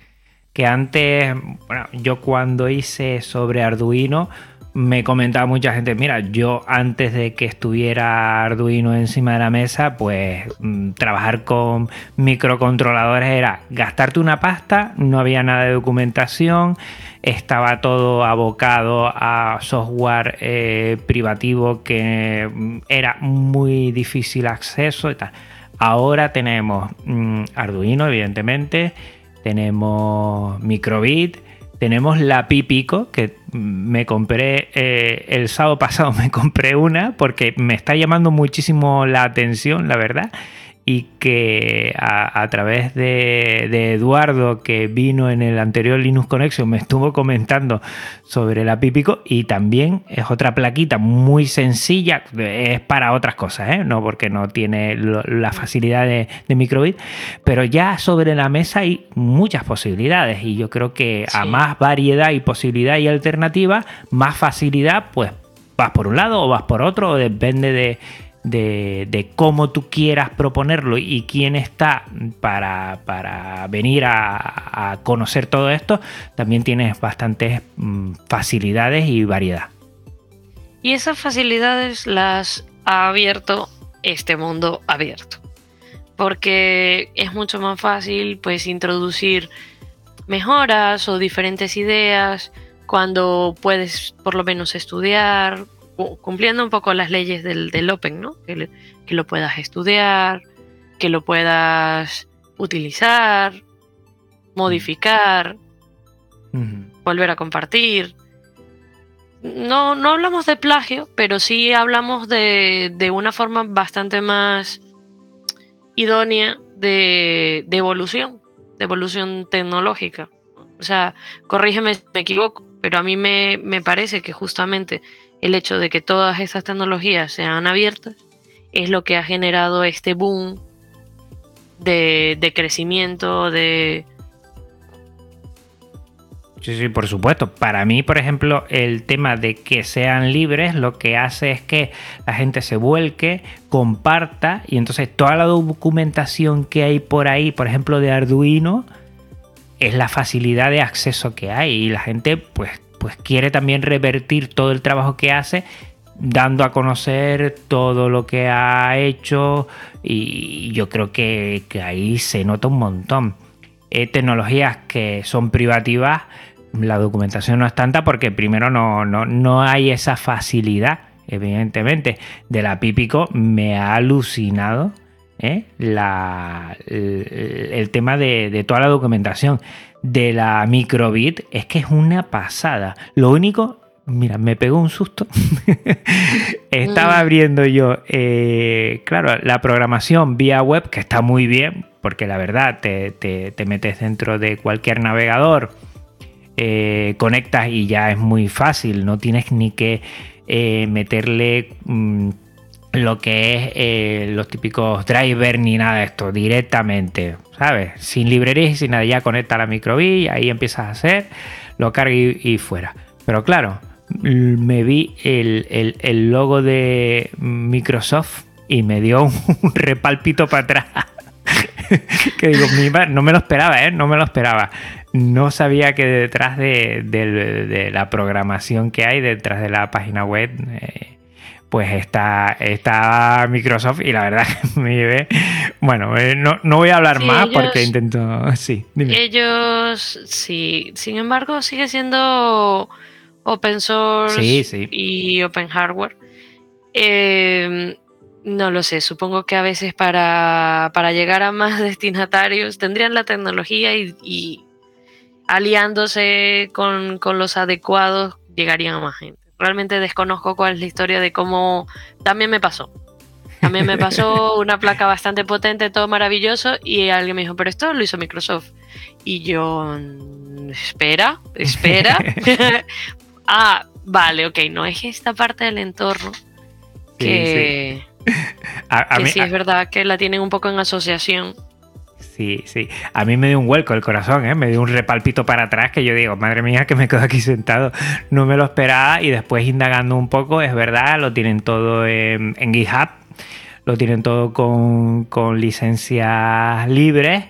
Que antes, bueno, yo cuando hice sobre Arduino, me comentaba mucha gente, mira, yo antes de que estuviera Arduino encima de la mesa, pues mm, trabajar con microcontroladores era gastarte una pasta, no había nada de documentación, estaba todo abocado a software eh, privativo que mm, era muy difícil acceso y tal. Ahora tenemos mm, Arduino, evidentemente, tenemos Microbit, tenemos la Pipico, que me compré eh, el sábado pasado, me compré una porque me está llamando muchísimo la atención, la verdad. Y que a, través de, Eduardo, que vino en el anterior Linux Connection, me estuvo comentando sobre la Pipico y también es otra plaquita muy sencilla, es para otras cosas, ¿eh? no porque no tiene la facilidad de, de, microbit, pero ya sobre la mesa hay muchas posibilidades y yo creo que a más variedad y posibilidad y alternativa, más facilidad, pues vas por un lado o vas por otro, o depende de de, cómo tú quieras proponerlo y quién está para, venir a, conocer todo esto, también tienes bastantes mm, facilidades y variedad. Y esas facilidades las ha abierto este mundo abierto. Porque es mucho más fácil pues introducir mejoras o diferentes ideas cuando puedes por lo menos estudiar, cumpliendo un poco las leyes del, Open, ¿no? Que, lo puedas estudiar, que lo puedas utilizar, modificar, volver a compartir. No, no hablamos de plagio, pero sí hablamos de, de una forma bastante más idónea de, de, evolución, de evolución tecnológica. O sea, corrígeme si me equivoco, pero a mí me, me parece que justamente el hecho de que todas esas tecnologías sean abiertas es lo que ha generado este boom de, crecimiento, de... Sí, sí, por supuesto. Para mí, por ejemplo, el tema de que sean libres lo que hace es que la gente se vuelque, comparta y entonces toda la documentación que hay por ahí, por ejemplo, de Arduino, es la facilidad de acceso que hay y la gente pues pues quiere también revertir todo el trabajo que hace dando a conocer todo lo que ha hecho y yo creo que, ahí se nota un montón. Eh, tecnologías que son privativas, la documentación no es tanta porque primero no, no, hay esa facilidad, evidentemente. De la Pípico me ha alucinado ¿eh? la, el, tema de, de toda la documentación de la microbit es que es una pasada. Lo único, mira, me pegó un susto. Estaba mm. abriendo yo, eh, claro, la programación vía web, que está muy bien, porque la verdad te, metes dentro de cualquier navegador, eh, conectas y ya es muy fácil, no tienes ni que eh, meterle... Mm, lo que es eh, los típicos drivers ni nada de esto, directamente, ¿sabes? Sin librerías y sin nada, ya conecta la microbi ahí empiezas a hacer, lo carga y, fuera. Pero claro, me vi el, logo de Microsoft y me dio un repalpito para atrás. que digo, no me lo esperaba, ¿eh? No me lo esperaba. No sabía que detrás de, la programación que hay, detrás de la página web, eh, pues está, está Microsoft y la verdad que me llevé... Bueno, eh, no, voy a hablar más porque intento... Sí, Ellos, sí, sin embargo, sigue siendo open source y open hardware. Em, no lo sé, supongo que a veces para, llegar a más destinatarios tendrían la tecnología y, aliándose con, con los adecuados llegarían a más gente realmente desconozco cuál es la historia de cómo también me pasó. También me pasó una placa bastante potente, todo maravilloso, y alguien me dijo, pero esto lo hizo Microsoft. Y yo, espera, espera. ah, vale, ok, no es esta parte del entorno que, sí, que sí es verdad que la tienen un poco en asociación Sí, sí. A mí me dio un vuelco el corazón, ¿eh? me dio un repalpito para atrás que yo digo, madre mía, que me quedo aquí sentado. No me lo esperaba y después indagando un poco, es verdad, lo tienen todo en, en GitHub, lo tienen todo con, con licencias libres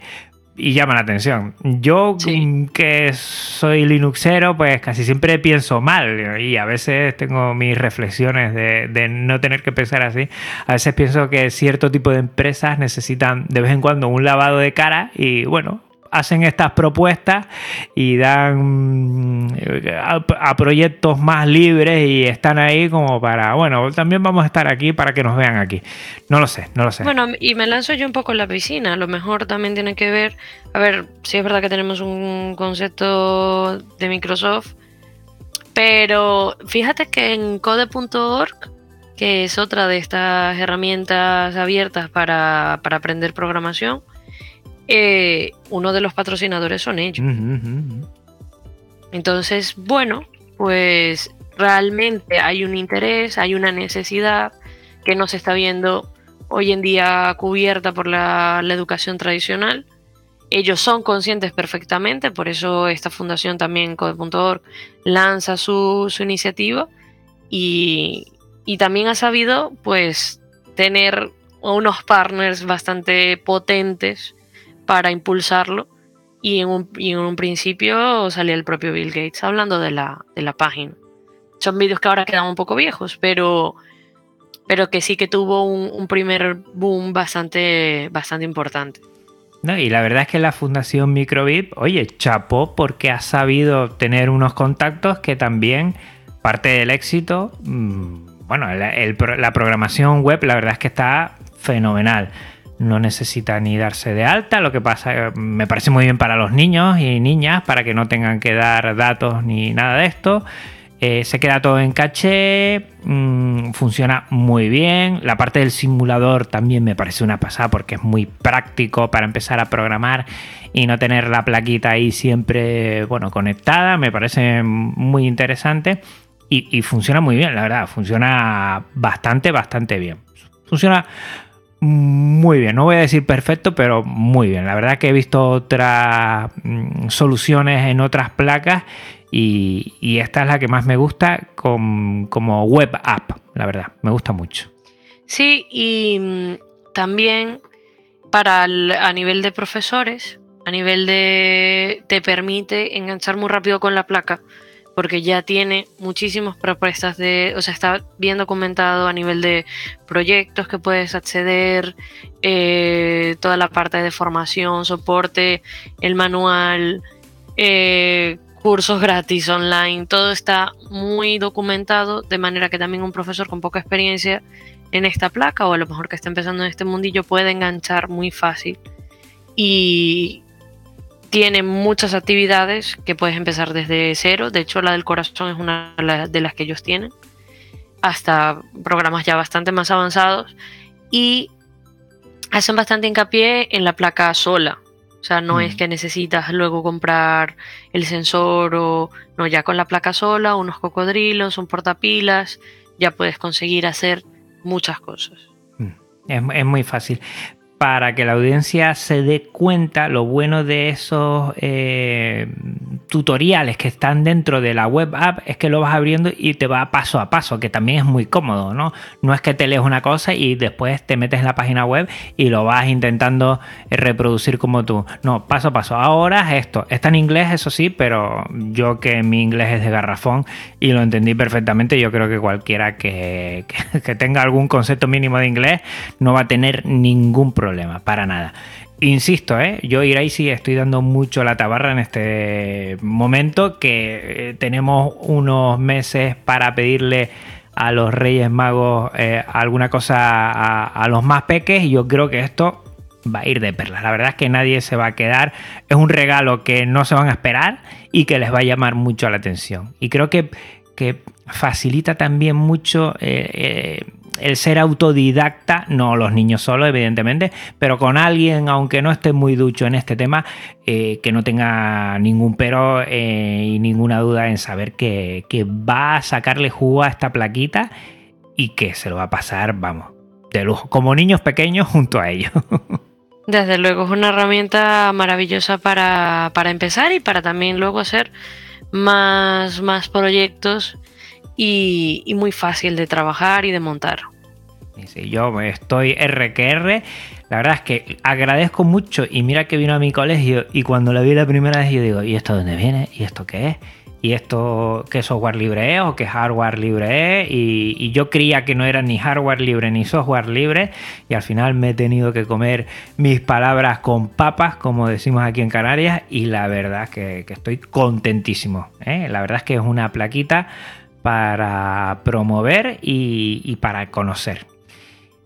y llama la atención. Yo, mm, que soy Linuxero, pues casi siempre pienso mal y a veces tengo mis reflexiones de, de, no tener que pensar así. A veces pienso que cierto tipo de empresas necesitan de vez en cuando un lavado de cara y bueno, hacen estas propuestas y dan a, proyectos más libres y están ahí como para, bueno, también vamos a estar aquí para que nos vean aquí. No lo sé, no lo sé. Bueno, y me lanzo yo un poco en la piscina, a lo mejor también tiene que ver, a ver, si es verdad que tenemos un concepto de Microsoft, pero fíjate que en code.org que es otra de estas herramientas abiertas para, aprender programación, eh, uno de los patrocinadores son ellos. Entonces, bueno, pues realmente hay un interés, hay una necesidad que no se está viendo hoy en día cubierta por la, educación tradicional. Ellos son conscientes perfectamente, por eso esta fundación también, Code.org, lanza su, iniciativa y, también ha sabido pues tener unos partners bastante potentes para impulsarlo y en un, en un principio salía el propio Bill Gates hablando de la, de la página. Son vídeos que ahora quedan un poco viejos, pero pero que sí que tuvo un, primer boom bastante, bastante importante. No, y la verdad es que la Fundación Microbip, oye, chapó porque ha sabido tener unos contactos que también parte del éxito, mm, bueno, la programación web la verdad es que está fenomenal. No necesita ni darse de alta, lo que pasa, me parece muy bien para los niños y niñas, para que no tengan que dar datos ni nada de esto. Eh, se queda todo en caché, mm, funciona muy bien. La parte del simulador también me parece una pasada porque es muy práctico para empezar a programar y no tener la plaquita ahí siempre bueno, conectada. Me parece muy interesante y, funciona muy bien, la verdad. Funciona bastante, bastante bien. Funciona muy bien, no voy a decir perfecto, pero muy bien. La verdad que he visto otras mm, soluciones en otras placas y, esta es la que más me gusta como web app, la verdad, me gusta mucho. Sí, y mm, también para a nivel de profesores, a nivel de te permite enganchar muy rápido con la placa, porque ya tiene muchísimas propuestas de, o sea, está bien documentado a nivel de proyectos que puedes acceder, eh, toda la parte de formación, soporte, el manual, eh, cursos gratis online, todo está muy documentado, de manera que también un profesor con poca experiencia en esta placa o a lo mejor que está empezando en este mundillo puede enganchar muy fácil. Y tiene muchas actividades que puedes empezar desde cero, de hecho la del corazón es una de las que ellos tienen, hasta programas ya bastante más avanzados y hacen bastante hincapié en la placa sola, o sea, no es mm. que necesitas luego comprar el sensor o no, ya con la placa sola, unos cocodrilos, un portapilas, ya puedes conseguir hacer muchas cosas. Mm. Es, es, muy fácil para que la audiencia se dé cuenta lo bueno de esos eh, tutoriales que están dentro de la web app es que lo vas abriendo y te va paso a paso, que también es muy cómodo, ¿no? No es que te lees una cosa y después te metes en la página web y lo vas intentando reproducir como tú. No, paso a paso. Ahora es esto. Está en inglés, eso sí, pero yo que mi inglés es de garrafón y lo entendí perfectamente, yo creo que cualquiera que, que tenga algún concepto mínimo de inglés no va a tener ningún problema para nada. Insisto, ¿eh? yo sí estoy dando mucho la tabarra en este momento que eh, tenemos unos meses para pedirle a los Reyes Magos eh, alguna cosa a, los más peques y yo creo que esto va a ir de perlas. La verdad es que nadie se va a quedar. Es un regalo que no se van a esperar y que les va a llamar mucho la atención. Y creo que, que facilita también mucho eh, el ser autodidacta, no los niños solo, evidentemente, pero con alguien, aunque no esté muy ducho en este tema, eh, que no tenga ningún pero eh, y ninguna duda en saber que, va a sacarle jugo a esta plaquita y que se lo va a pasar, vamos, de lujo, como niños pequeños junto a ellos. Desde luego es una herramienta maravillosa para, empezar y para también luego hacer más, más proyectos y, muy fácil de trabajar y de montar. Sí, yo estoy RQR. La verdad es que agradezco mucho y mira que vino a mi colegio y cuando lo vi la primera vez yo digo, ¿y esto dónde viene? ¿Y esto qué es? ¿Y esto qué software libre es o qué hardware libre es? Y, y, yo creía que no era ni hardware libre ni software libre y al final me he tenido que comer mis palabras con papas, como decimos aquí en Canarias, y la verdad es que, estoy contentísimo. ¿eh? La verdad es que es una plaquita para promover y, para conocer.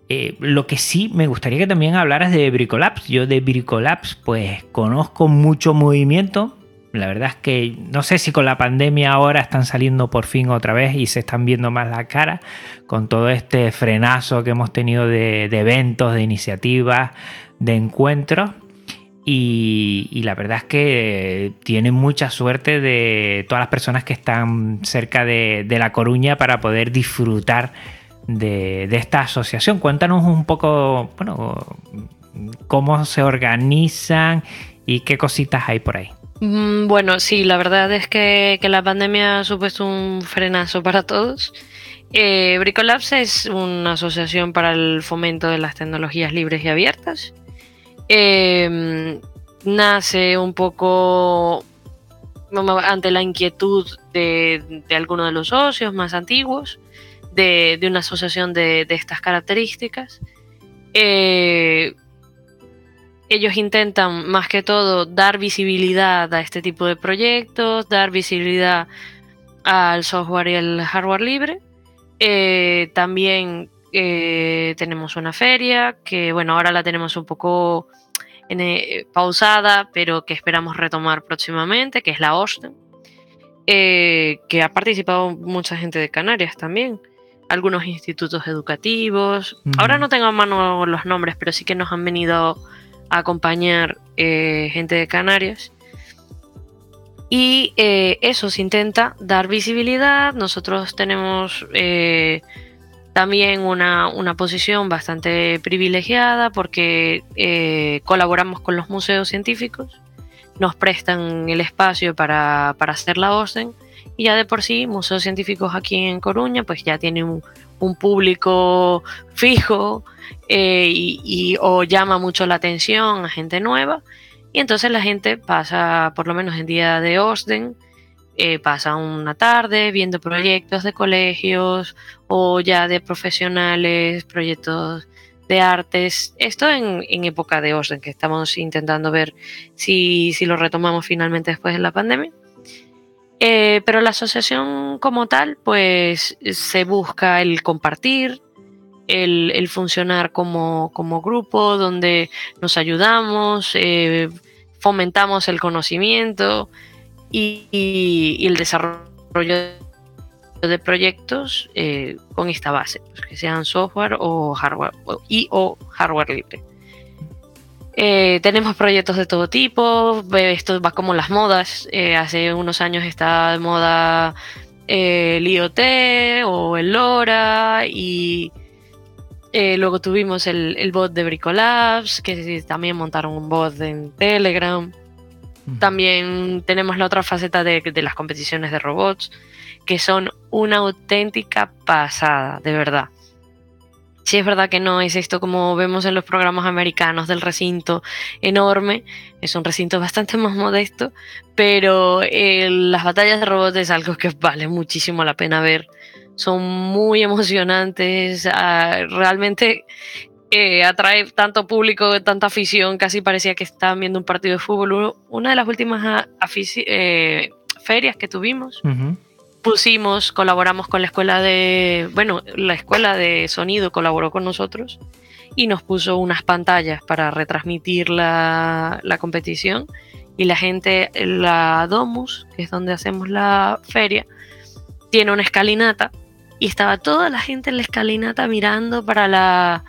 Eh, lo que sí me gustaría que también hablaras de Bricolabs. Yo de Bricolabs pues conozco mucho movimiento, la verdad es que no sé si con la pandemia ahora están saliendo por fin otra vez y se están viendo más la cara con todo este frenazo que hemos tenido de, eventos, de iniciativas, de encuentros. Y, la verdad es que tienen mucha suerte de todas las personas que están cerca de, La Coruña para poder disfrutar de, esta asociación. Cuéntanos un poco, bueno, cómo se organizan y qué cositas hay por ahí. Mm, bueno, sí, la verdad es que, la pandemia ha supuesto un frenazo para todos. Eh, Bricolabs es una asociación para el fomento de las tecnologías libres y abiertas. Em, nace un poco ante la inquietud de, algunos de los socios más antiguos de, una asociación de, estas características. Eh, ellos intentan más que todo dar visibilidad a este tipo de proyectos, dar visibilidad al software y al hardware libre. Eh, también eh, tenemos una feria que, bueno, ahora la tenemos un poco eh, pausada, pero que esperamos retomar próximamente, que es la Austin, que ha participado mucha gente de Canarias también algunos institutos educativos. Ahora no tengo a mano los nombres, pero sí que nos han venido acompañar eh, gente de Canarias. Y eh, eso se intenta dar visibilidad. Nosotros tenemos eh, también una, posición bastante privilegiada porque colaboramos con los museos científicos, nos prestan el espacio para, hacer la orden y ya de por sí museos científicos aquí en Coruña pues ya tienen un, público fijo eh, y, o llama mucho la atención a gente nueva. Y entonces la gente pasa, por lo menos en día de Osden, eh, pasa una tarde viendo proyectos de colegios o ya de profesionales, proyectos de artes. Esto en, época de Osden, que estamos intentando ver si, si lo retomamos finalmente después de la pandemia. Eh, pero la asociación como tal, pues se busca el compartir, el, funcionar como, grupo, donde nos ayudamos, eh, fomentamos el conocimiento y, el desarrollo de proyectos eh, con esta base, pues que sean software o hardware y o hardware libre. Eh, tenemos proyectos de todo tipo, esto va como las modas. Eh, hace unos años estaba de moda el IoT o el LoRa y luego tuvimos el, bot de Bricolabs, que también montaron un bot en Telegram. También tenemos la otra faceta de las competiciones de robots, que son una auténtica pasada, de verdad. Sí, es verdad que no es esto como vemos en los programas americanos del recinto enorme, es un recinto bastante más modesto, pero eh, las batallas de robots es algo que vale muchísimo la pena ver. Son muy emocionantes, ah, realmente eh, atrae tanto público, tanta afición, casi parecía que estaban viendo un partido de fútbol. Una de las últimas ah, eh, ferias que tuvimos pusimos, colaboramos con la escuela de, bueno, la escuela de sonido colaboró con nosotros y nos puso unas pantallas para retransmitir la, competición y la gente, la Domus, que es donde hacemos la feria, tiene una escalinata y estaba toda la gente en la escalinata mirando para la,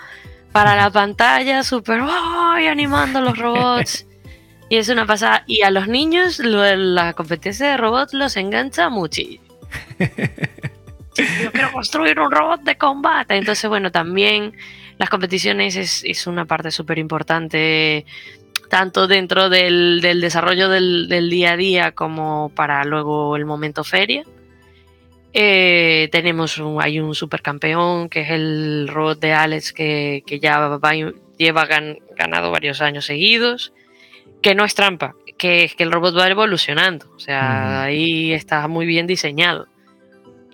para la pantalla, súper ¡ay! animando los robots. y es una pasada. Y a los niños la competencia de robots los engancha muchísimo. Yo quiero construir un robot de combate. Entonces, bueno, también las competiciones es, una parte súper importante, tanto dentro del, desarrollo del, día a día como para luego el momento feria. Eh, tenemos un, hay un supercampeón que es el robot de Alex que, ya lleva ganado varios años seguidos, que no es trampa, que es que el robot va evolucionando, o sea, ahí está muy bien diseñado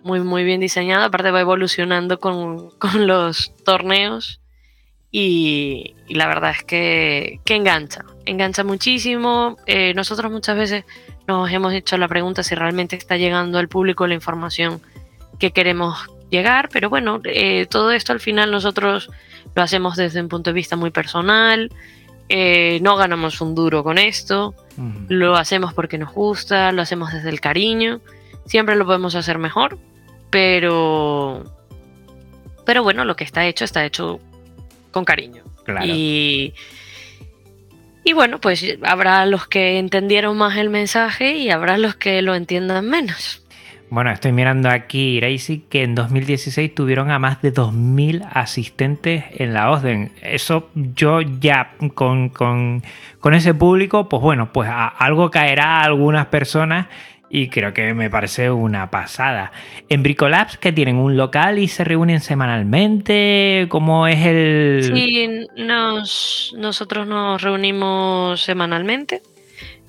muy, muy bien diseñado. Aparte va evolucionando con, los torneos. Y, la verdad es que, engancha, engancha muchísimo. Eh, nosotros muchas veces nos hemos hecho la pregunta si realmente está llegando al público la información que queremos llegar, pero bueno, eh, todo esto al final nosotros lo hacemos desde un punto de vista muy personal. Eh, no ganamos un duro con esto, Ujú. lo hacemos porque nos gusta, lo hacemos desde el cariño. Siempre lo podemos hacer mejor, pero. Pero bueno, lo que está hecho está hecho con cariño. Claro. Y. Y bueno, pues habrá los que entendieron más el mensaje y habrá los que lo entiendan menos. Bueno, estoy mirando aquí, Iraisi, que en 2016 tuvieron a más de 2.000 asistentes en la OSDEN. Eso yo ya con, con- con ese público, pues bueno, pues algo caerá a algunas personas y creo que me parece una pasada. En Bricolabs, que tienen un local y se reúnen semanalmente, ¿cómo es el...? Sí, nos, nosotros nos reunimos semanalmente.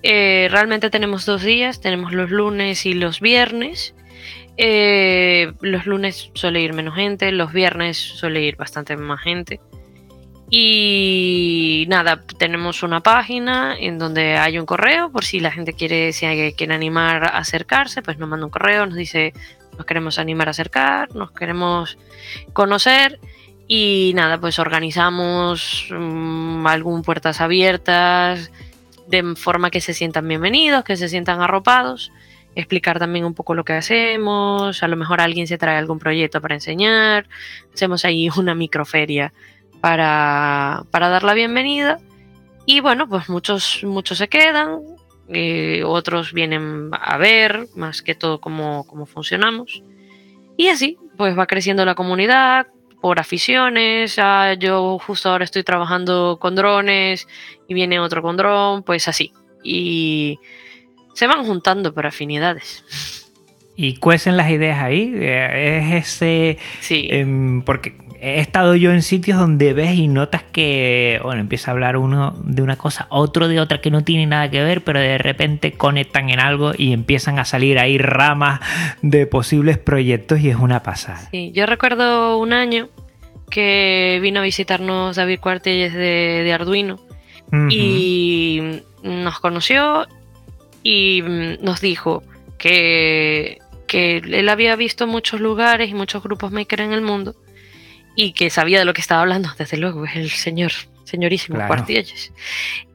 Eh, realmente tenemos dos días, tenemos los lunes y los viernes. Eh, los lunes suele ir menos gente, los viernes suele ir bastante más gente. Y nada, tenemos una página en donde hay un correo por si la gente quiere, si quiere animar a acercarse, pues nos manda un correo, nos dice nos queremos animar a acercar, nos queremos conocer y nada, pues organizamos mm, algún puertas abiertas de forma que se sientan bienvenidos, que se sientan arropados, explicar también un poco lo que hacemos, a lo mejor alguien se trae algún proyecto para enseñar, hacemos ahí una microferia para, para dar la bienvenida y bueno, pues muchos, muchos se quedan, eh, otros vienen a ver más que todo cómo, cómo funcionamos y así, pues va creciendo la comunidad, por aficiones. ah, yo justo ahora estoy trabajando con drones y viene otro con dron, pues así. Y se van juntando por afinidades. Y cuecen las ideas ahí. eh, Es ese... Sí. Em, porque he estado yo en sitios donde ves y notas que, bueno, empieza a hablar uno de una cosa, otro de otra que no tiene nada que ver, pero de repente conectan en algo y empiezan a salir ahí ramas de posibles proyectos y es una pasada. Sí, yo recuerdo un año que vino a visitarnos David Cuartelles de, de Arduino y nos conoció y mm, nos dijo que, que él había visto muchos lugares y muchos grupos maker en el mundo y que sabía de lo que estaba hablando, desde luego, es el señor, señorísimo Claro.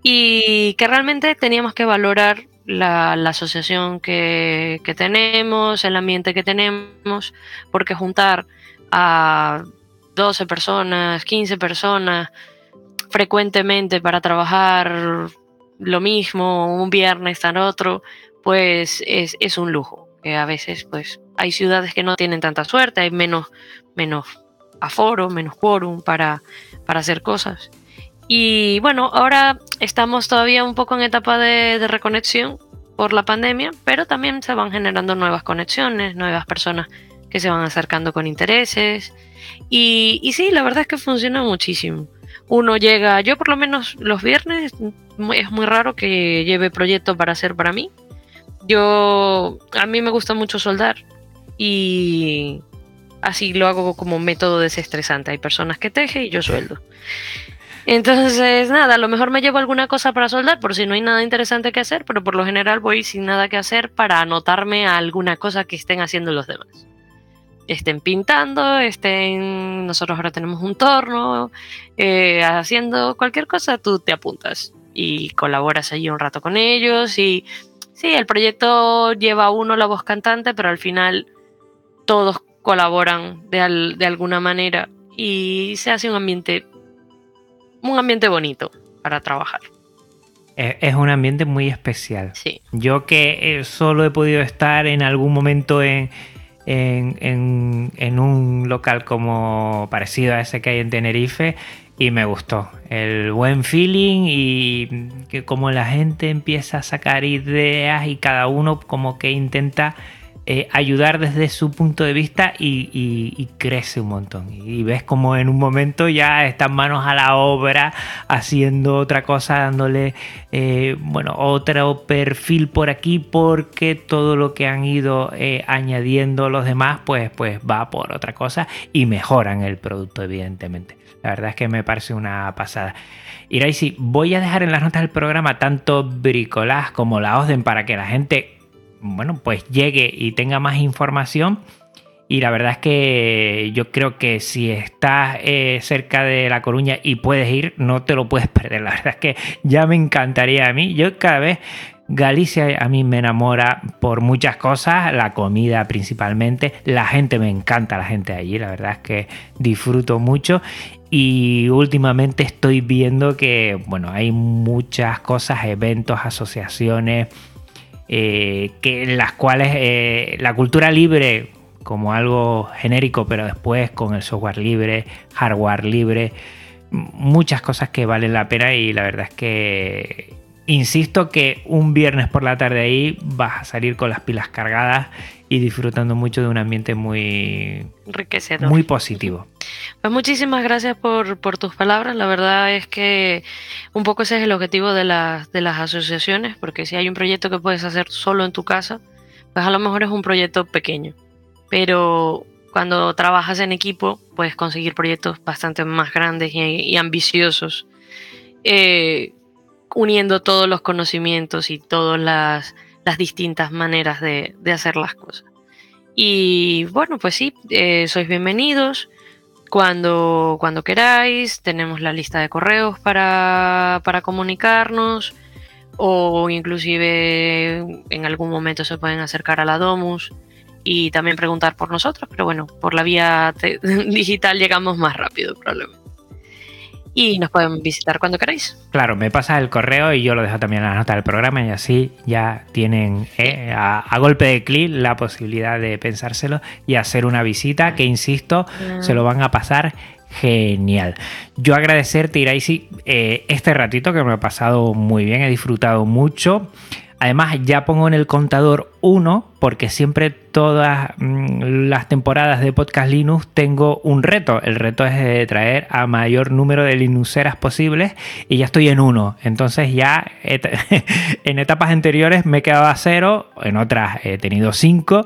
Y que realmente teníamos que valorar la, la asociación que, que tenemos, el ambiente que tenemos, porque juntar a 12 personas, 15 personas frecuentemente para trabajar lo mismo, un viernes tan otro, pues es, es un lujo. Que a veces, pues, hay ciudades que no tienen tanta suerte, hay menos, menos aforo, menos quórum para, para hacer cosas. Y bueno, ahora estamos todavía un poco en etapa de, de reconexión por la pandemia, pero también se van generando nuevas conexiones, nuevas personas que se van acercando con intereses. Y, y sí, la verdad es que funciona muchísimo. Uno llega, yo por lo menos los viernes, mu- es muy raro que lleve proyecto para hacer para mí. Yo, a mí me gusta mucho soldar y así lo hago como método desestresante. Hay personas que tejen y yo sueldo. Entonces, nada, a lo mejor me llevo alguna cosa para soldar por si no hay nada interesante que hacer, pero por lo general voy sin nada que hacer para anotarme a alguna cosa que estén haciendo los demás. Estén pintando, estén. Nosotros ahora tenemos un torno, eh, haciendo cualquier cosa, tú te apuntas y colaboras allí un rato con ellos. Y sí, el proyecto lleva a uno la voz cantante, pero al final todos colaboran de, al- de alguna manera y se hace un ambiente un ambiente bonito para trabajar. Es, un ambiente muy especial. Sí, Yo que eh, solo he podido estar en algún momento en, en, en- en un local como parecido a ese que hay en Tenerife y me gustó. El buen feeling y que como la gente empieza a sacar ideas y cada uno como que intenta eh, ayudar desde su punto de vista y, crece un montón. Y ves como en un momento ya están manos a la obra haciendo otra cosa, dándole eh, bueno, otro perfil por aquí porque todo lo que han ido eh, añadiendo los demás pues, pues va por otra cosa y mejoran el producto evidentemente. La verdad es que me parece una pasada. Iraisi, voy a dejar en las notas del programa tanto Bricolage como la OSDEN para que la gente, bueno, pues llegue y tenga más información. y la verdad es que yo creo que si estás eh, cerca de La Coruña y puedes ir, no te lo puedes perder. La verdad es que ya me encantaría a mí. Yo cada vez Galicia a mí me enamora por muchas cosas, la comida principalmente, la gente me encanta, la gente allí, la verdad es que disfruto mucho y últimamente estoy viendo que, bueno, hay muchas cosas, eventos, asociaciones, eh, que, en las cuales eh, la cultura libre como algo genérico, pero después con el software libre, hardware libre, muchas cosas que valen la pena y la verdad es que insisto que un viernes por la tarde ahí vas a salir con las pilas cargadas y disfrutando mucho de un ambiente muy enriquecedor. Muy positivo. Pues muchísimas gracias por, tus palabras. La verdad es que un poco ese es el objetivo de, de las asociaciones, porque si hay un proyecto que puedes hacer solo en tu casa, pues a lo mejor es un proyecto pequeño. Pero cuando trabajas en equipo, puedes conseguir proyectos bastante más grandes y, ambiciosos. Eh, uniendo todos los conocimientos y todas las, distintas maneras de, hacer las cosas. Y bueno, pues sí, eh, sois bienvenidos. Cuando, cuando queráis, tenemos la lista de correos para, para comunicarnos o inclusive en algún momento se pueden acercar a la Domus y también preguntar por nosotros, pero bueno, por la vía digital llegamos más rápido probablemente y nos pueden visitar cuando queráis. Claro, me pasa el correo y yo lo dejo también en la nota del programa y así ya tienen eh, a, golpe de clic la posibilidad de pensárselo y hacer una visita que, insisto, se lo van a pasar genial. Yo agradecerte, Iraisi, eh, este ratito que me ha pasado muy bien, he disfrutado mucho. Además, ya pongo en el contador 1 porque siempre todas mm, las temporadas de Podcast Linux tengo un reto. El reto es de traer a mayor número de Linuxeras posibles y ya estoy en uno. Entonces ya en etapas anteriores me quedaba cero, en otras he tenido cinco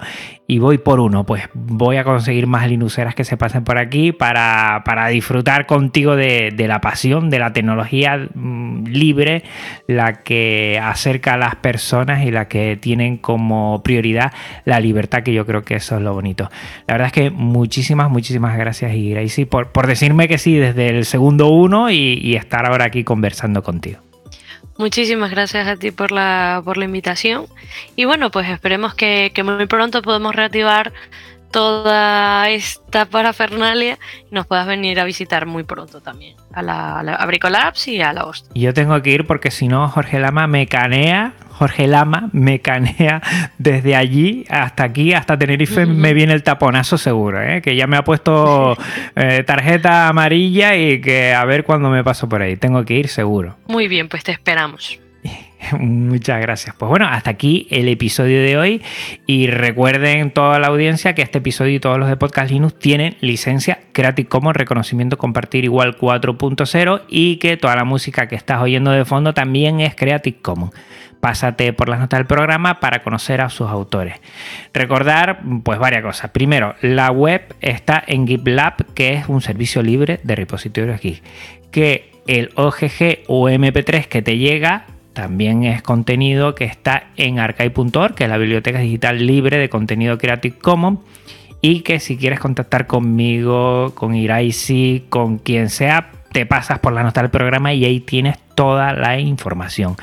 y voy por uno. Pues voy a conseguir más Linuxeras que se pasen por aquí para, disfrutar contigo de, la pasión, de la tecnología mm, libre, la que acerca a las personas y la que tienen como prioridad la libertad, que yo creo que eso es lo bonito. La verdad es que muchísimas, muchísimas gracias, Gracie, por, por decirme que sí desde el segundo uno y, estar ahora aquí conversando contigo. Muchísimas gracias a ti por la, por la invitación. Y bueno, pues esperemos que, que muy pronto podamos reactivar toda esta parafernalia y nos puedas venir a visitar muy pronto también a la, a Bricolabs y a la Host. Yo tengo que ir porque si no Jorge Lama me canea Jorge Lama me canea desde allí hasta aquí, hasta Tenerife, me viene el taponazo seguro, ¿eh? que ya me ha puesto eh, tarjeta amarilla y que a ver cuándo me paso por ahí. Tengo que ir seguro. Muy bien, pues te esperamos. Muchas gracias. Pues bueno, hasta aquí el episodio de hoy. Y recuerden toda la audiencia que este episodio y todos los de Podcast Linux tienen licencia Creative Commons, reconocimiento compartir igual 4.0 y que toda la música que estás oyendo de fondo también es Creative Commons pásate por las notas del programa para conocer a sus autores. Recordar, pues varias cosas. Primero, la web está en GitLab, que es un servicio libre de repositorios Git. Que el OGG o MP3 que te llega también es contenido que está en archive.org, que es la biblioteca digital libre de contenido Creative Commons. Y que si quieres contactar conmigo, con Iraisi, con quien sea, te pasas por la nota del programa y ahí tienes toda la información.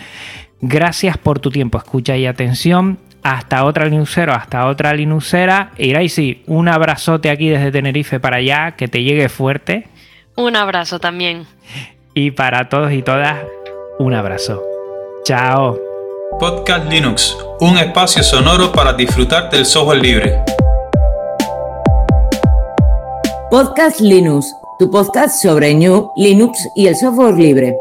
Gracias por tu tiempo, escucha y atención. Hasta otra Linuxero, hasta otra Linuxera. Iraisi, un abrazote aquí desde Tenerife para allá, que te llegue fuerte. Un abrazo también. Y para todos y todas, un abrazo. Chao. Podcast Linux, un espacio sonoro para disfrutar del software libre. Podcast Linux, tu podcast sobre New, Linux y el software libre.